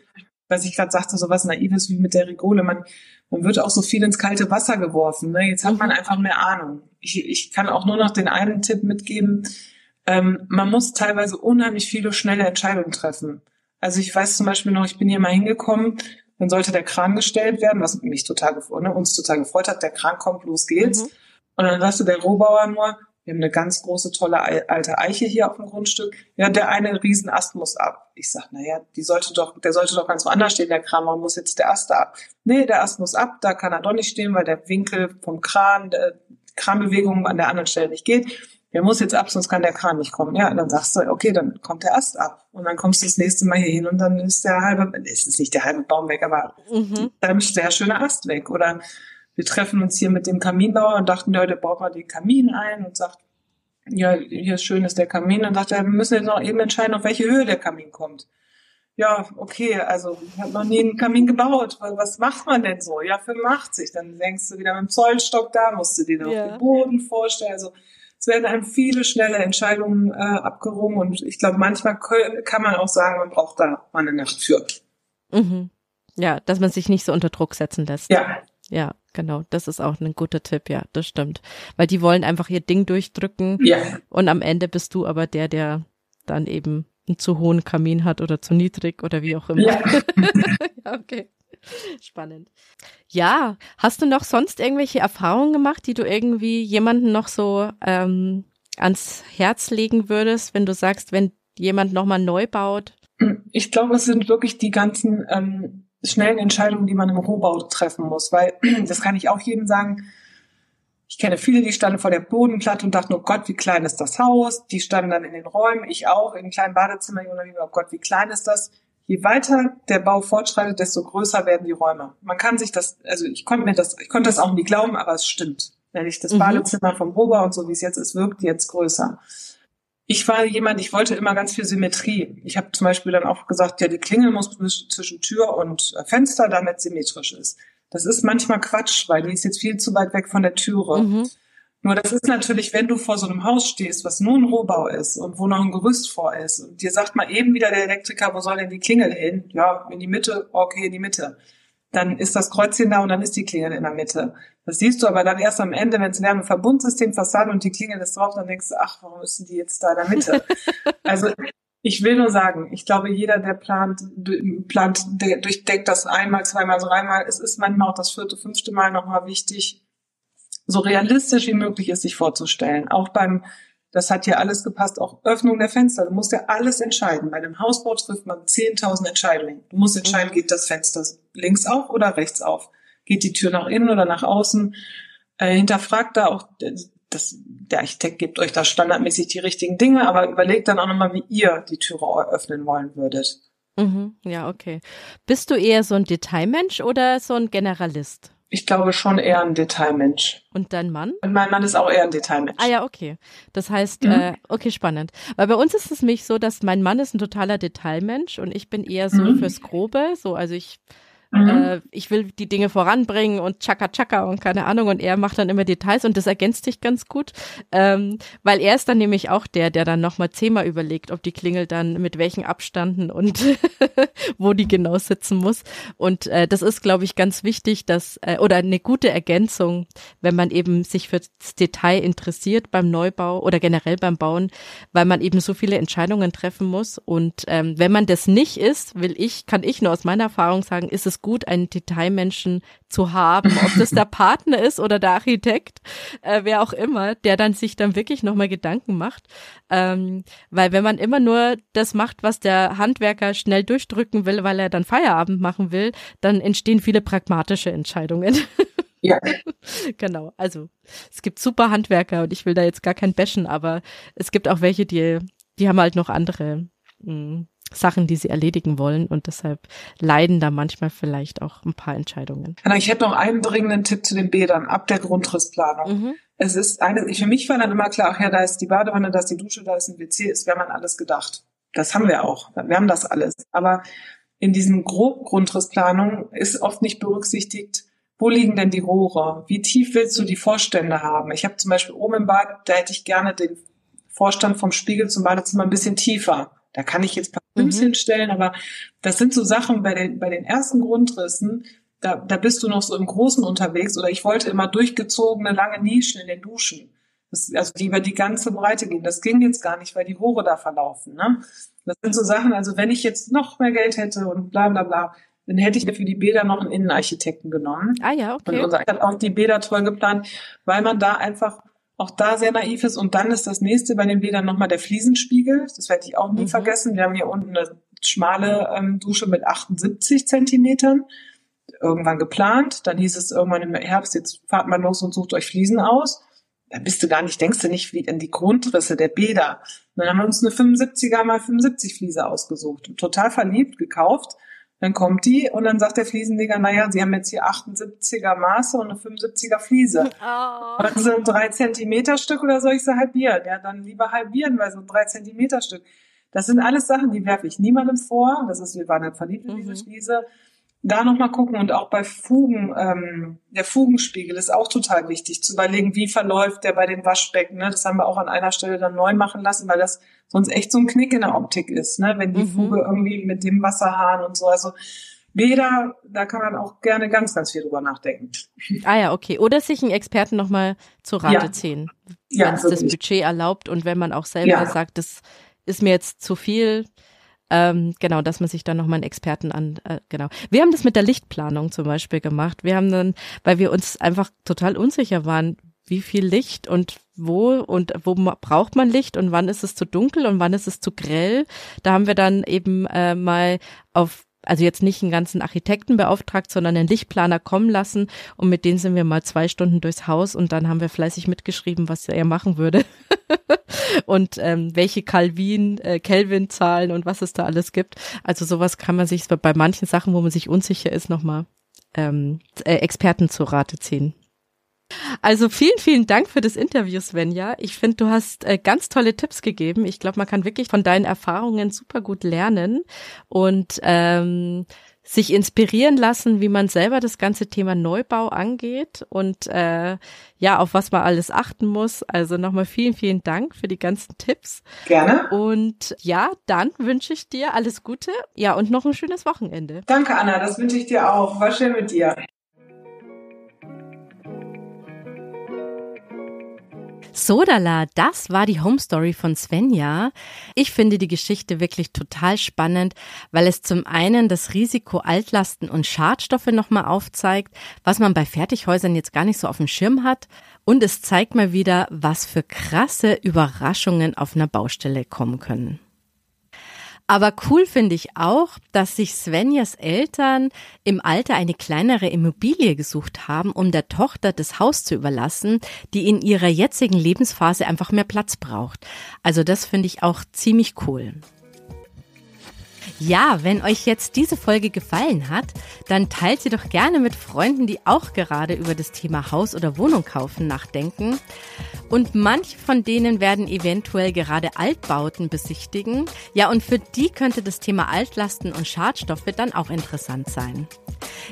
was ich gerade sagte, so was Naives wie mit der Rigole, man, man wird auch so viel ins kalte Wasser geworfen. Ne? Jetzt hat man mhm. einfach mehr Ahnung. Ich, ich kann auch nur noch den einen Tipp mitgeben ähm, man muss teilweise unheimlich viele schnelle Entscheidungen treffen. Also ich weiß zum Beispiel noch, ich bin hier mal hingekommen, dann sollte der Kran gestellt werden, was mich total gefreut, ne, uns total gefreut hat, der Kran kommt, los geht's. Mhm. Und dann sagte der Rohbauer nur, Wir haben eine ganz große, tolle alte Eiche hier auf dem Grundstück. Ja, der eine Riesenast muss ab. Ich sag, naja, die sollte doch, der sollte doch ganz woanders stehen, der Kran, warum muss jetzt der Ast ab? Nee, der Ast muss ab, da kann er doch nicht stehen, weil der Winkel vom Kran, der Kranbewegung an der anderen Stelle nicht geht. Der muss jetzt ab, sonst kann der Kran nicht kommen. Ja, und dann sagst du, okay, dann kommt der Ast ab. Und dann kommst du das nächste Mal hier hin und dann ist der halbe, es ist nicht der halbe Baum weg, aber mhm. dann ist der schöne Ast weg. Oder wir treffen uns hier mit dem Kaminbauer und dachten, ja, der baut mal den Kamin ein und sagt, ja, hier ist schön ist der Kamin. Dann sagt er, wir müssen jetzt noch eben entscheiden, auf welche Höhe der Kamin kommt. Ja, okay, also ich habe noch nie einen Kamin gebaut. Was macht man denn so? Ja, 85. Dann denkst du wieder mit dem Zollstock da, musst du dir noch ja. den Boden vorstellen. Also es werden einem viele schnelle Entscheidungen äh, abgerungen und ich glaube, manchmal kann man auch sagen, man braucht da mal eine Nacht für. Mhm. Ja, dass man sich nicht so unter Druck setzen lässt. Ja. Ja, genau. Das ist auch ein guter Tipp, ja, das stimmt. Weil die wollen einfach ihr Ding durchdrücken. Ja. Und am Ende bist du aber der, der dann eben einen zu hohen Kamin hat oder zu niedrig oder wie auch immer. Ja, ja okay. Spannend. Ja, hast du noch sonst irgendwelche Erfahrungen gemacht, die du irgendwie jemanden noch so ähm, ans Herz legen würdest, wenn du sagst, wenn jemand nochmal neu baut? Ich glaube, es sind wirklich die ganzen ähm, schnellen Entscheidungen, die man im Rohbau treffen muss, weil das kann ich auch jedem sagen. Ich kenne viele, die standen vor der Bodenplatte und dachten, oh Gott, wie klein ist das Haus? Die standen dann in den Räumen, ich auch, in kleinen Badezimmer, oh Gott, wie klein ist das? Je weiter der Bau fortschreitet, desto größer werden die Räume. Man kann sich das, also ich konnte mir das, ich konnte das auch nie glauben, aber es stimmt. Wenn ich das mhm. Badezimmer vom Rohbau und so wie es jetzt ist, wirkt jetzt größer ich war jemand, ich wollte immer ganz viel Symmetrie. Ich habe zum Beispiel dann auch gesagt, ja, die Klingel muss zwischen Tür und äh, Fenster, damit symmetrisch ist. Das ist manchmal Quatsch, weil die ist jetzt viel zu weit weg von der Türe. Mhm. Nur das ist natürlich, wenn du vor so einem Haus stehst, was nur ein Rohbau ist und wo noch ein Gerüst vor ist und dir sagt mal eben wieder der Elektriker, wo soll denn die Klingel hin? Ja, in die Mitte, okay, in die Mitte dann ist das Kreuzchen da und dann ist die Klingel in der Mitte. Das siehst du aber dann erst am Ende, wenn es Wärmeverbundsystem, Fassade und die Klingel ist drauf, dann denkst du, ach, warum müssen die jetzt da in der Mitte? also ich will nur sagen, ich glaube, jeder, der plant, plant, der durchdenkt das einmal, zweimal, dreimal. Es ist manchmal auch das vierte, fünfte Mal nochmal wichtig, so realistisch wie möglich ist, sich vorzustellen. Auch beim das hat ja alles gepasst, auch Öffnung der Fenster. Du musst ja alles entscheiden. Bei einem Hausbau trifft man 10.000 Entscheidungen. Du musst entscheiden, mhm. geht das Fenster links auf oder rechts auf? Geht die Tür nach innen oder nach außen? Äh, hinterfragt da auch, das, der Architekt gibt euch da standardmäßig die richtigen Dinge, aber überlegt dann auch nochmal, wie ihr die Türe öffnen wollen würdet. Mhm, ja, okay. Bist du eher so ein Detailmensch oder so ein Generalist? Ich glaube schon eher ein Detailmensch. Und dein Mann? Und mein Mann ist auch eher ein Detailmensch. Ah ja, okay. Das heißt, mhm. äh, okay, spannend. Weil bei uns ist es nämlich so, dass mein Mann ist ein totaler Detailmensch und ich bin eher so mhm. fürs Grobe. So, also ich Mhm. Äh, ich will die Dinge voranbringen und tschakka tschakka und keine Ahnung. Und er macht dann immer Details und das ergänzt sich ganz gut, ähm, weil er ist dann nämlich auch der, der dann nochmal zehnmal überlegt, ob die Klingel dann mit welchen Abstanden und wo die genau sitzen muss. Und äh, das ist, glaube ich, ganz wichtig, dass äh, oder eine gute Ergänzung, wenn man eben sich fürs Detail interessiert beim Neubau oder generell beim Bauen, weil man eben so viele Entscheidungen treffen muss. Und ähm, wenn man das nicht ist, will ich, kann ich nur aus meiner Erfahrung sagen, ist es gut, einen Detailmenschen zu haben, ob das der Partner ist oder der Architekt, äh, wer auch immer, der dann sich dann wirklich nochmal Gedanken macht. Ähm, weil wenn man immer nur das macht, was der Handwerker schnell durchdrücken will, weil er dann Feierabend machen will, dann entstehen viele pragmatische Entscheidungen. Ja. genau. Also es gibt super Handwerker und ich will da jetzt gar kein bashen, aber es gibt auch welche, die, die haben halt noch andere mh, hm, Sachen, die sie erledigen wollen und deshalb leiden da manchmal vielleicht auch ein paar Entscheidungen. Ich hätte noch einen dringenden Tipp zu den Bädern ab der Grundrissplanung. Mhm. Es ist eine, für mich war dann immer klar, ach ja, da ist die Badewanne, da ist die Dusche, da ist ein WC, ist, wir haben an alles gedacht. Das haben wir auch. Wir haben das alles. Aber in diesen Grobgrundrissplanungen ist oft nicht berücksichtigt, wo liegen denn die Rohre? Wie tief willst du die Vorstände haben? Ich habe zum Beispiel oben im Bad, da hätte ich gerne den Vorstand vom Spiegel zum Badezimmer ein bisschen tiefer da kann ich jetzt Parfüms mhm. hinstellen, aber das sind so Sachen bei den, bei den ersten Grundrissen, da, da bist du noch so im Großen unterwegs oder ich wollte immer durchgezogene lange Nischen in den Duschen. Das, also die über die ganze Breite gehen. Das ging jetzt gar nicht, weil die Rohre da verlaufen. Ne? Das sind so Sachen, also wenn ich jetzt noch mehr Geld hätte und bla bla bla, dann hätte ich mir für die Bäder noch einen Innenarchitekten genommen. Ah ja, okay. Und unser hat auch die Bäder toll geplant, weil man da einfach auch da sehr naiv ist. Und dann ist das nächste bei den Bädern nochmal der Fliesenspiegel. Das werde ich auch nie mhm. vergessen. Wir haben hier unten eine schmale ähm, Dusche mit 78 Zentimetern irgendwann geplant. Dann hieß es irgendwann im Herbst, jetzt fahrt mal los und sucht euch Fliesen aus. Da bist du gar nicht, denkst du nicht wie in die Grundrisse der Bäder. Und dann haben wir uns eine 75er mal 75 Fliese ausgesucht. Total verliebt, gekauft. Dann kommt die und dann sagt der Fliesenleger, naja, Sie haben jetzt hier 78er Maße und eine 75er Fliese. Oh. Das sind drei Zentimeter Stück oder soll ich sie halbieren? Ja, dann lieber halbieren, weil so ein drei Zentimeter Stück. Das sind alles Sachen, die werfe ich niemandem vor. Das ist, wir waren halt verliebt in diese mhm. Da nochmal gucken und auch bei Fugen, ähm, der Fugenspiegel ist auch total wichtig, zu überlegen, wie verläuft der bei den Waschbecken. Ne? Das haben wir auch an einer Stelle dann neu machen lassen, weil das sonst echt so ein Knick in der Optik ist, ne? wenn die mhm. Fuge irgendwie mit dem Wasserhahn und so. Also Bäder, da kann man auch gerne ganz, ganz viel drüber nachdenken. Ah ja, okay. Oder sich einen Experten nochmal zu Rate ja. ziehen, wenn es das Budget erlaubt und wenn man auch selber ja. sagt, das ist mir jetzt zu viel, ähm, genau, dass man sich dann nochmal einen Experten an, äh, genau. Wir haben das mit der Lichtplanung zum Beispiel gemacht. Wir haben dann, weil wir uns einfach total unsicher waren, wie viel Licht und wo und wo braucht man Licht und wann ist es zu dunkel und wann ist es zu grell. Da haben wir dann eben äh, mal auf also jetzt nicht einen ganzen Architekten beauftragt, sondern einen Lichtplaner kommen lassen und mit denen sind wir mal zwei Stunden durchs Haus und dann haben wir fleißig mitgeschrieben, was er machen würde und ähm, welche Calvin, äh, Kelvin-Zahlen und was es da alles gibt. Also sowas kann man sich bei manchen Sachen, wo man sich unsicher ist, nochmal ähm, äh, Experten zu Rate ziehen. Also vielen, vielen Dank für das Interview, Svenja. Ich finde, du hast äh, ganz tolle Tipps gegeben. Ich glaube, man kann wirklich von deinen Erfahrungen super gut lernen und ähm, sich inspirieren lassen, wie man selber das ganze Thema Neubau angeht und äh, ja, auf was man alles achten muss. Also nochmal vielen, vielen Dank für die ganzen Tipps. Gerne. Und ja, dann wünsche ich dir alles Gute. Ja, und noch ein schönes Wochenende. Danke, Anna. Das wünsche ich dir auch. War schön mit dir. Sodala, das war die Home Story von Svenja. Ich finde die Geschichte wirklich total spannend, weil es zum einen das Risiko Altlasten und Schadstoffe nochmal aufzeigt, was man bei Fertighäusern jetzt gar nicht so auf dem Schirm hat. Und es zeigt mal wieder, was für krasse Überraschungen auf einer Baustelle kommen können. Aber cool finde ich auch, dass sich Svenjas Eltern im Alter eine kleinere Immobilie gesucht haben, um der Tochter das Haus zu überlassen, die in ihrer jetzigen Lebensphase einfach mehr Platz braucht. Also das finde ich auch ziemlich cool. Ja, wenn euch jetzt diese Folge gefallen hat, dann teilt sie doch gerne mit Freunden, die auch gerade über das Thema Haus oder Wohnung kaufen nachdenken. Und manche von denen werden eventuell gerade Altbauten besichtigen. Ja, und für die könnte das Thema Altlasten und Schadstoffe dann auch interessant sein.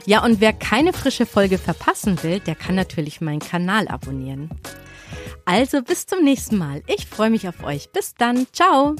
Ja, und wer keine frische Folge verpassen will, der kann natürlich meinen Kanal abonnieren. Also bis zum nächsten Mal. Ich freue mich auf euch. Bis dann. Ciao.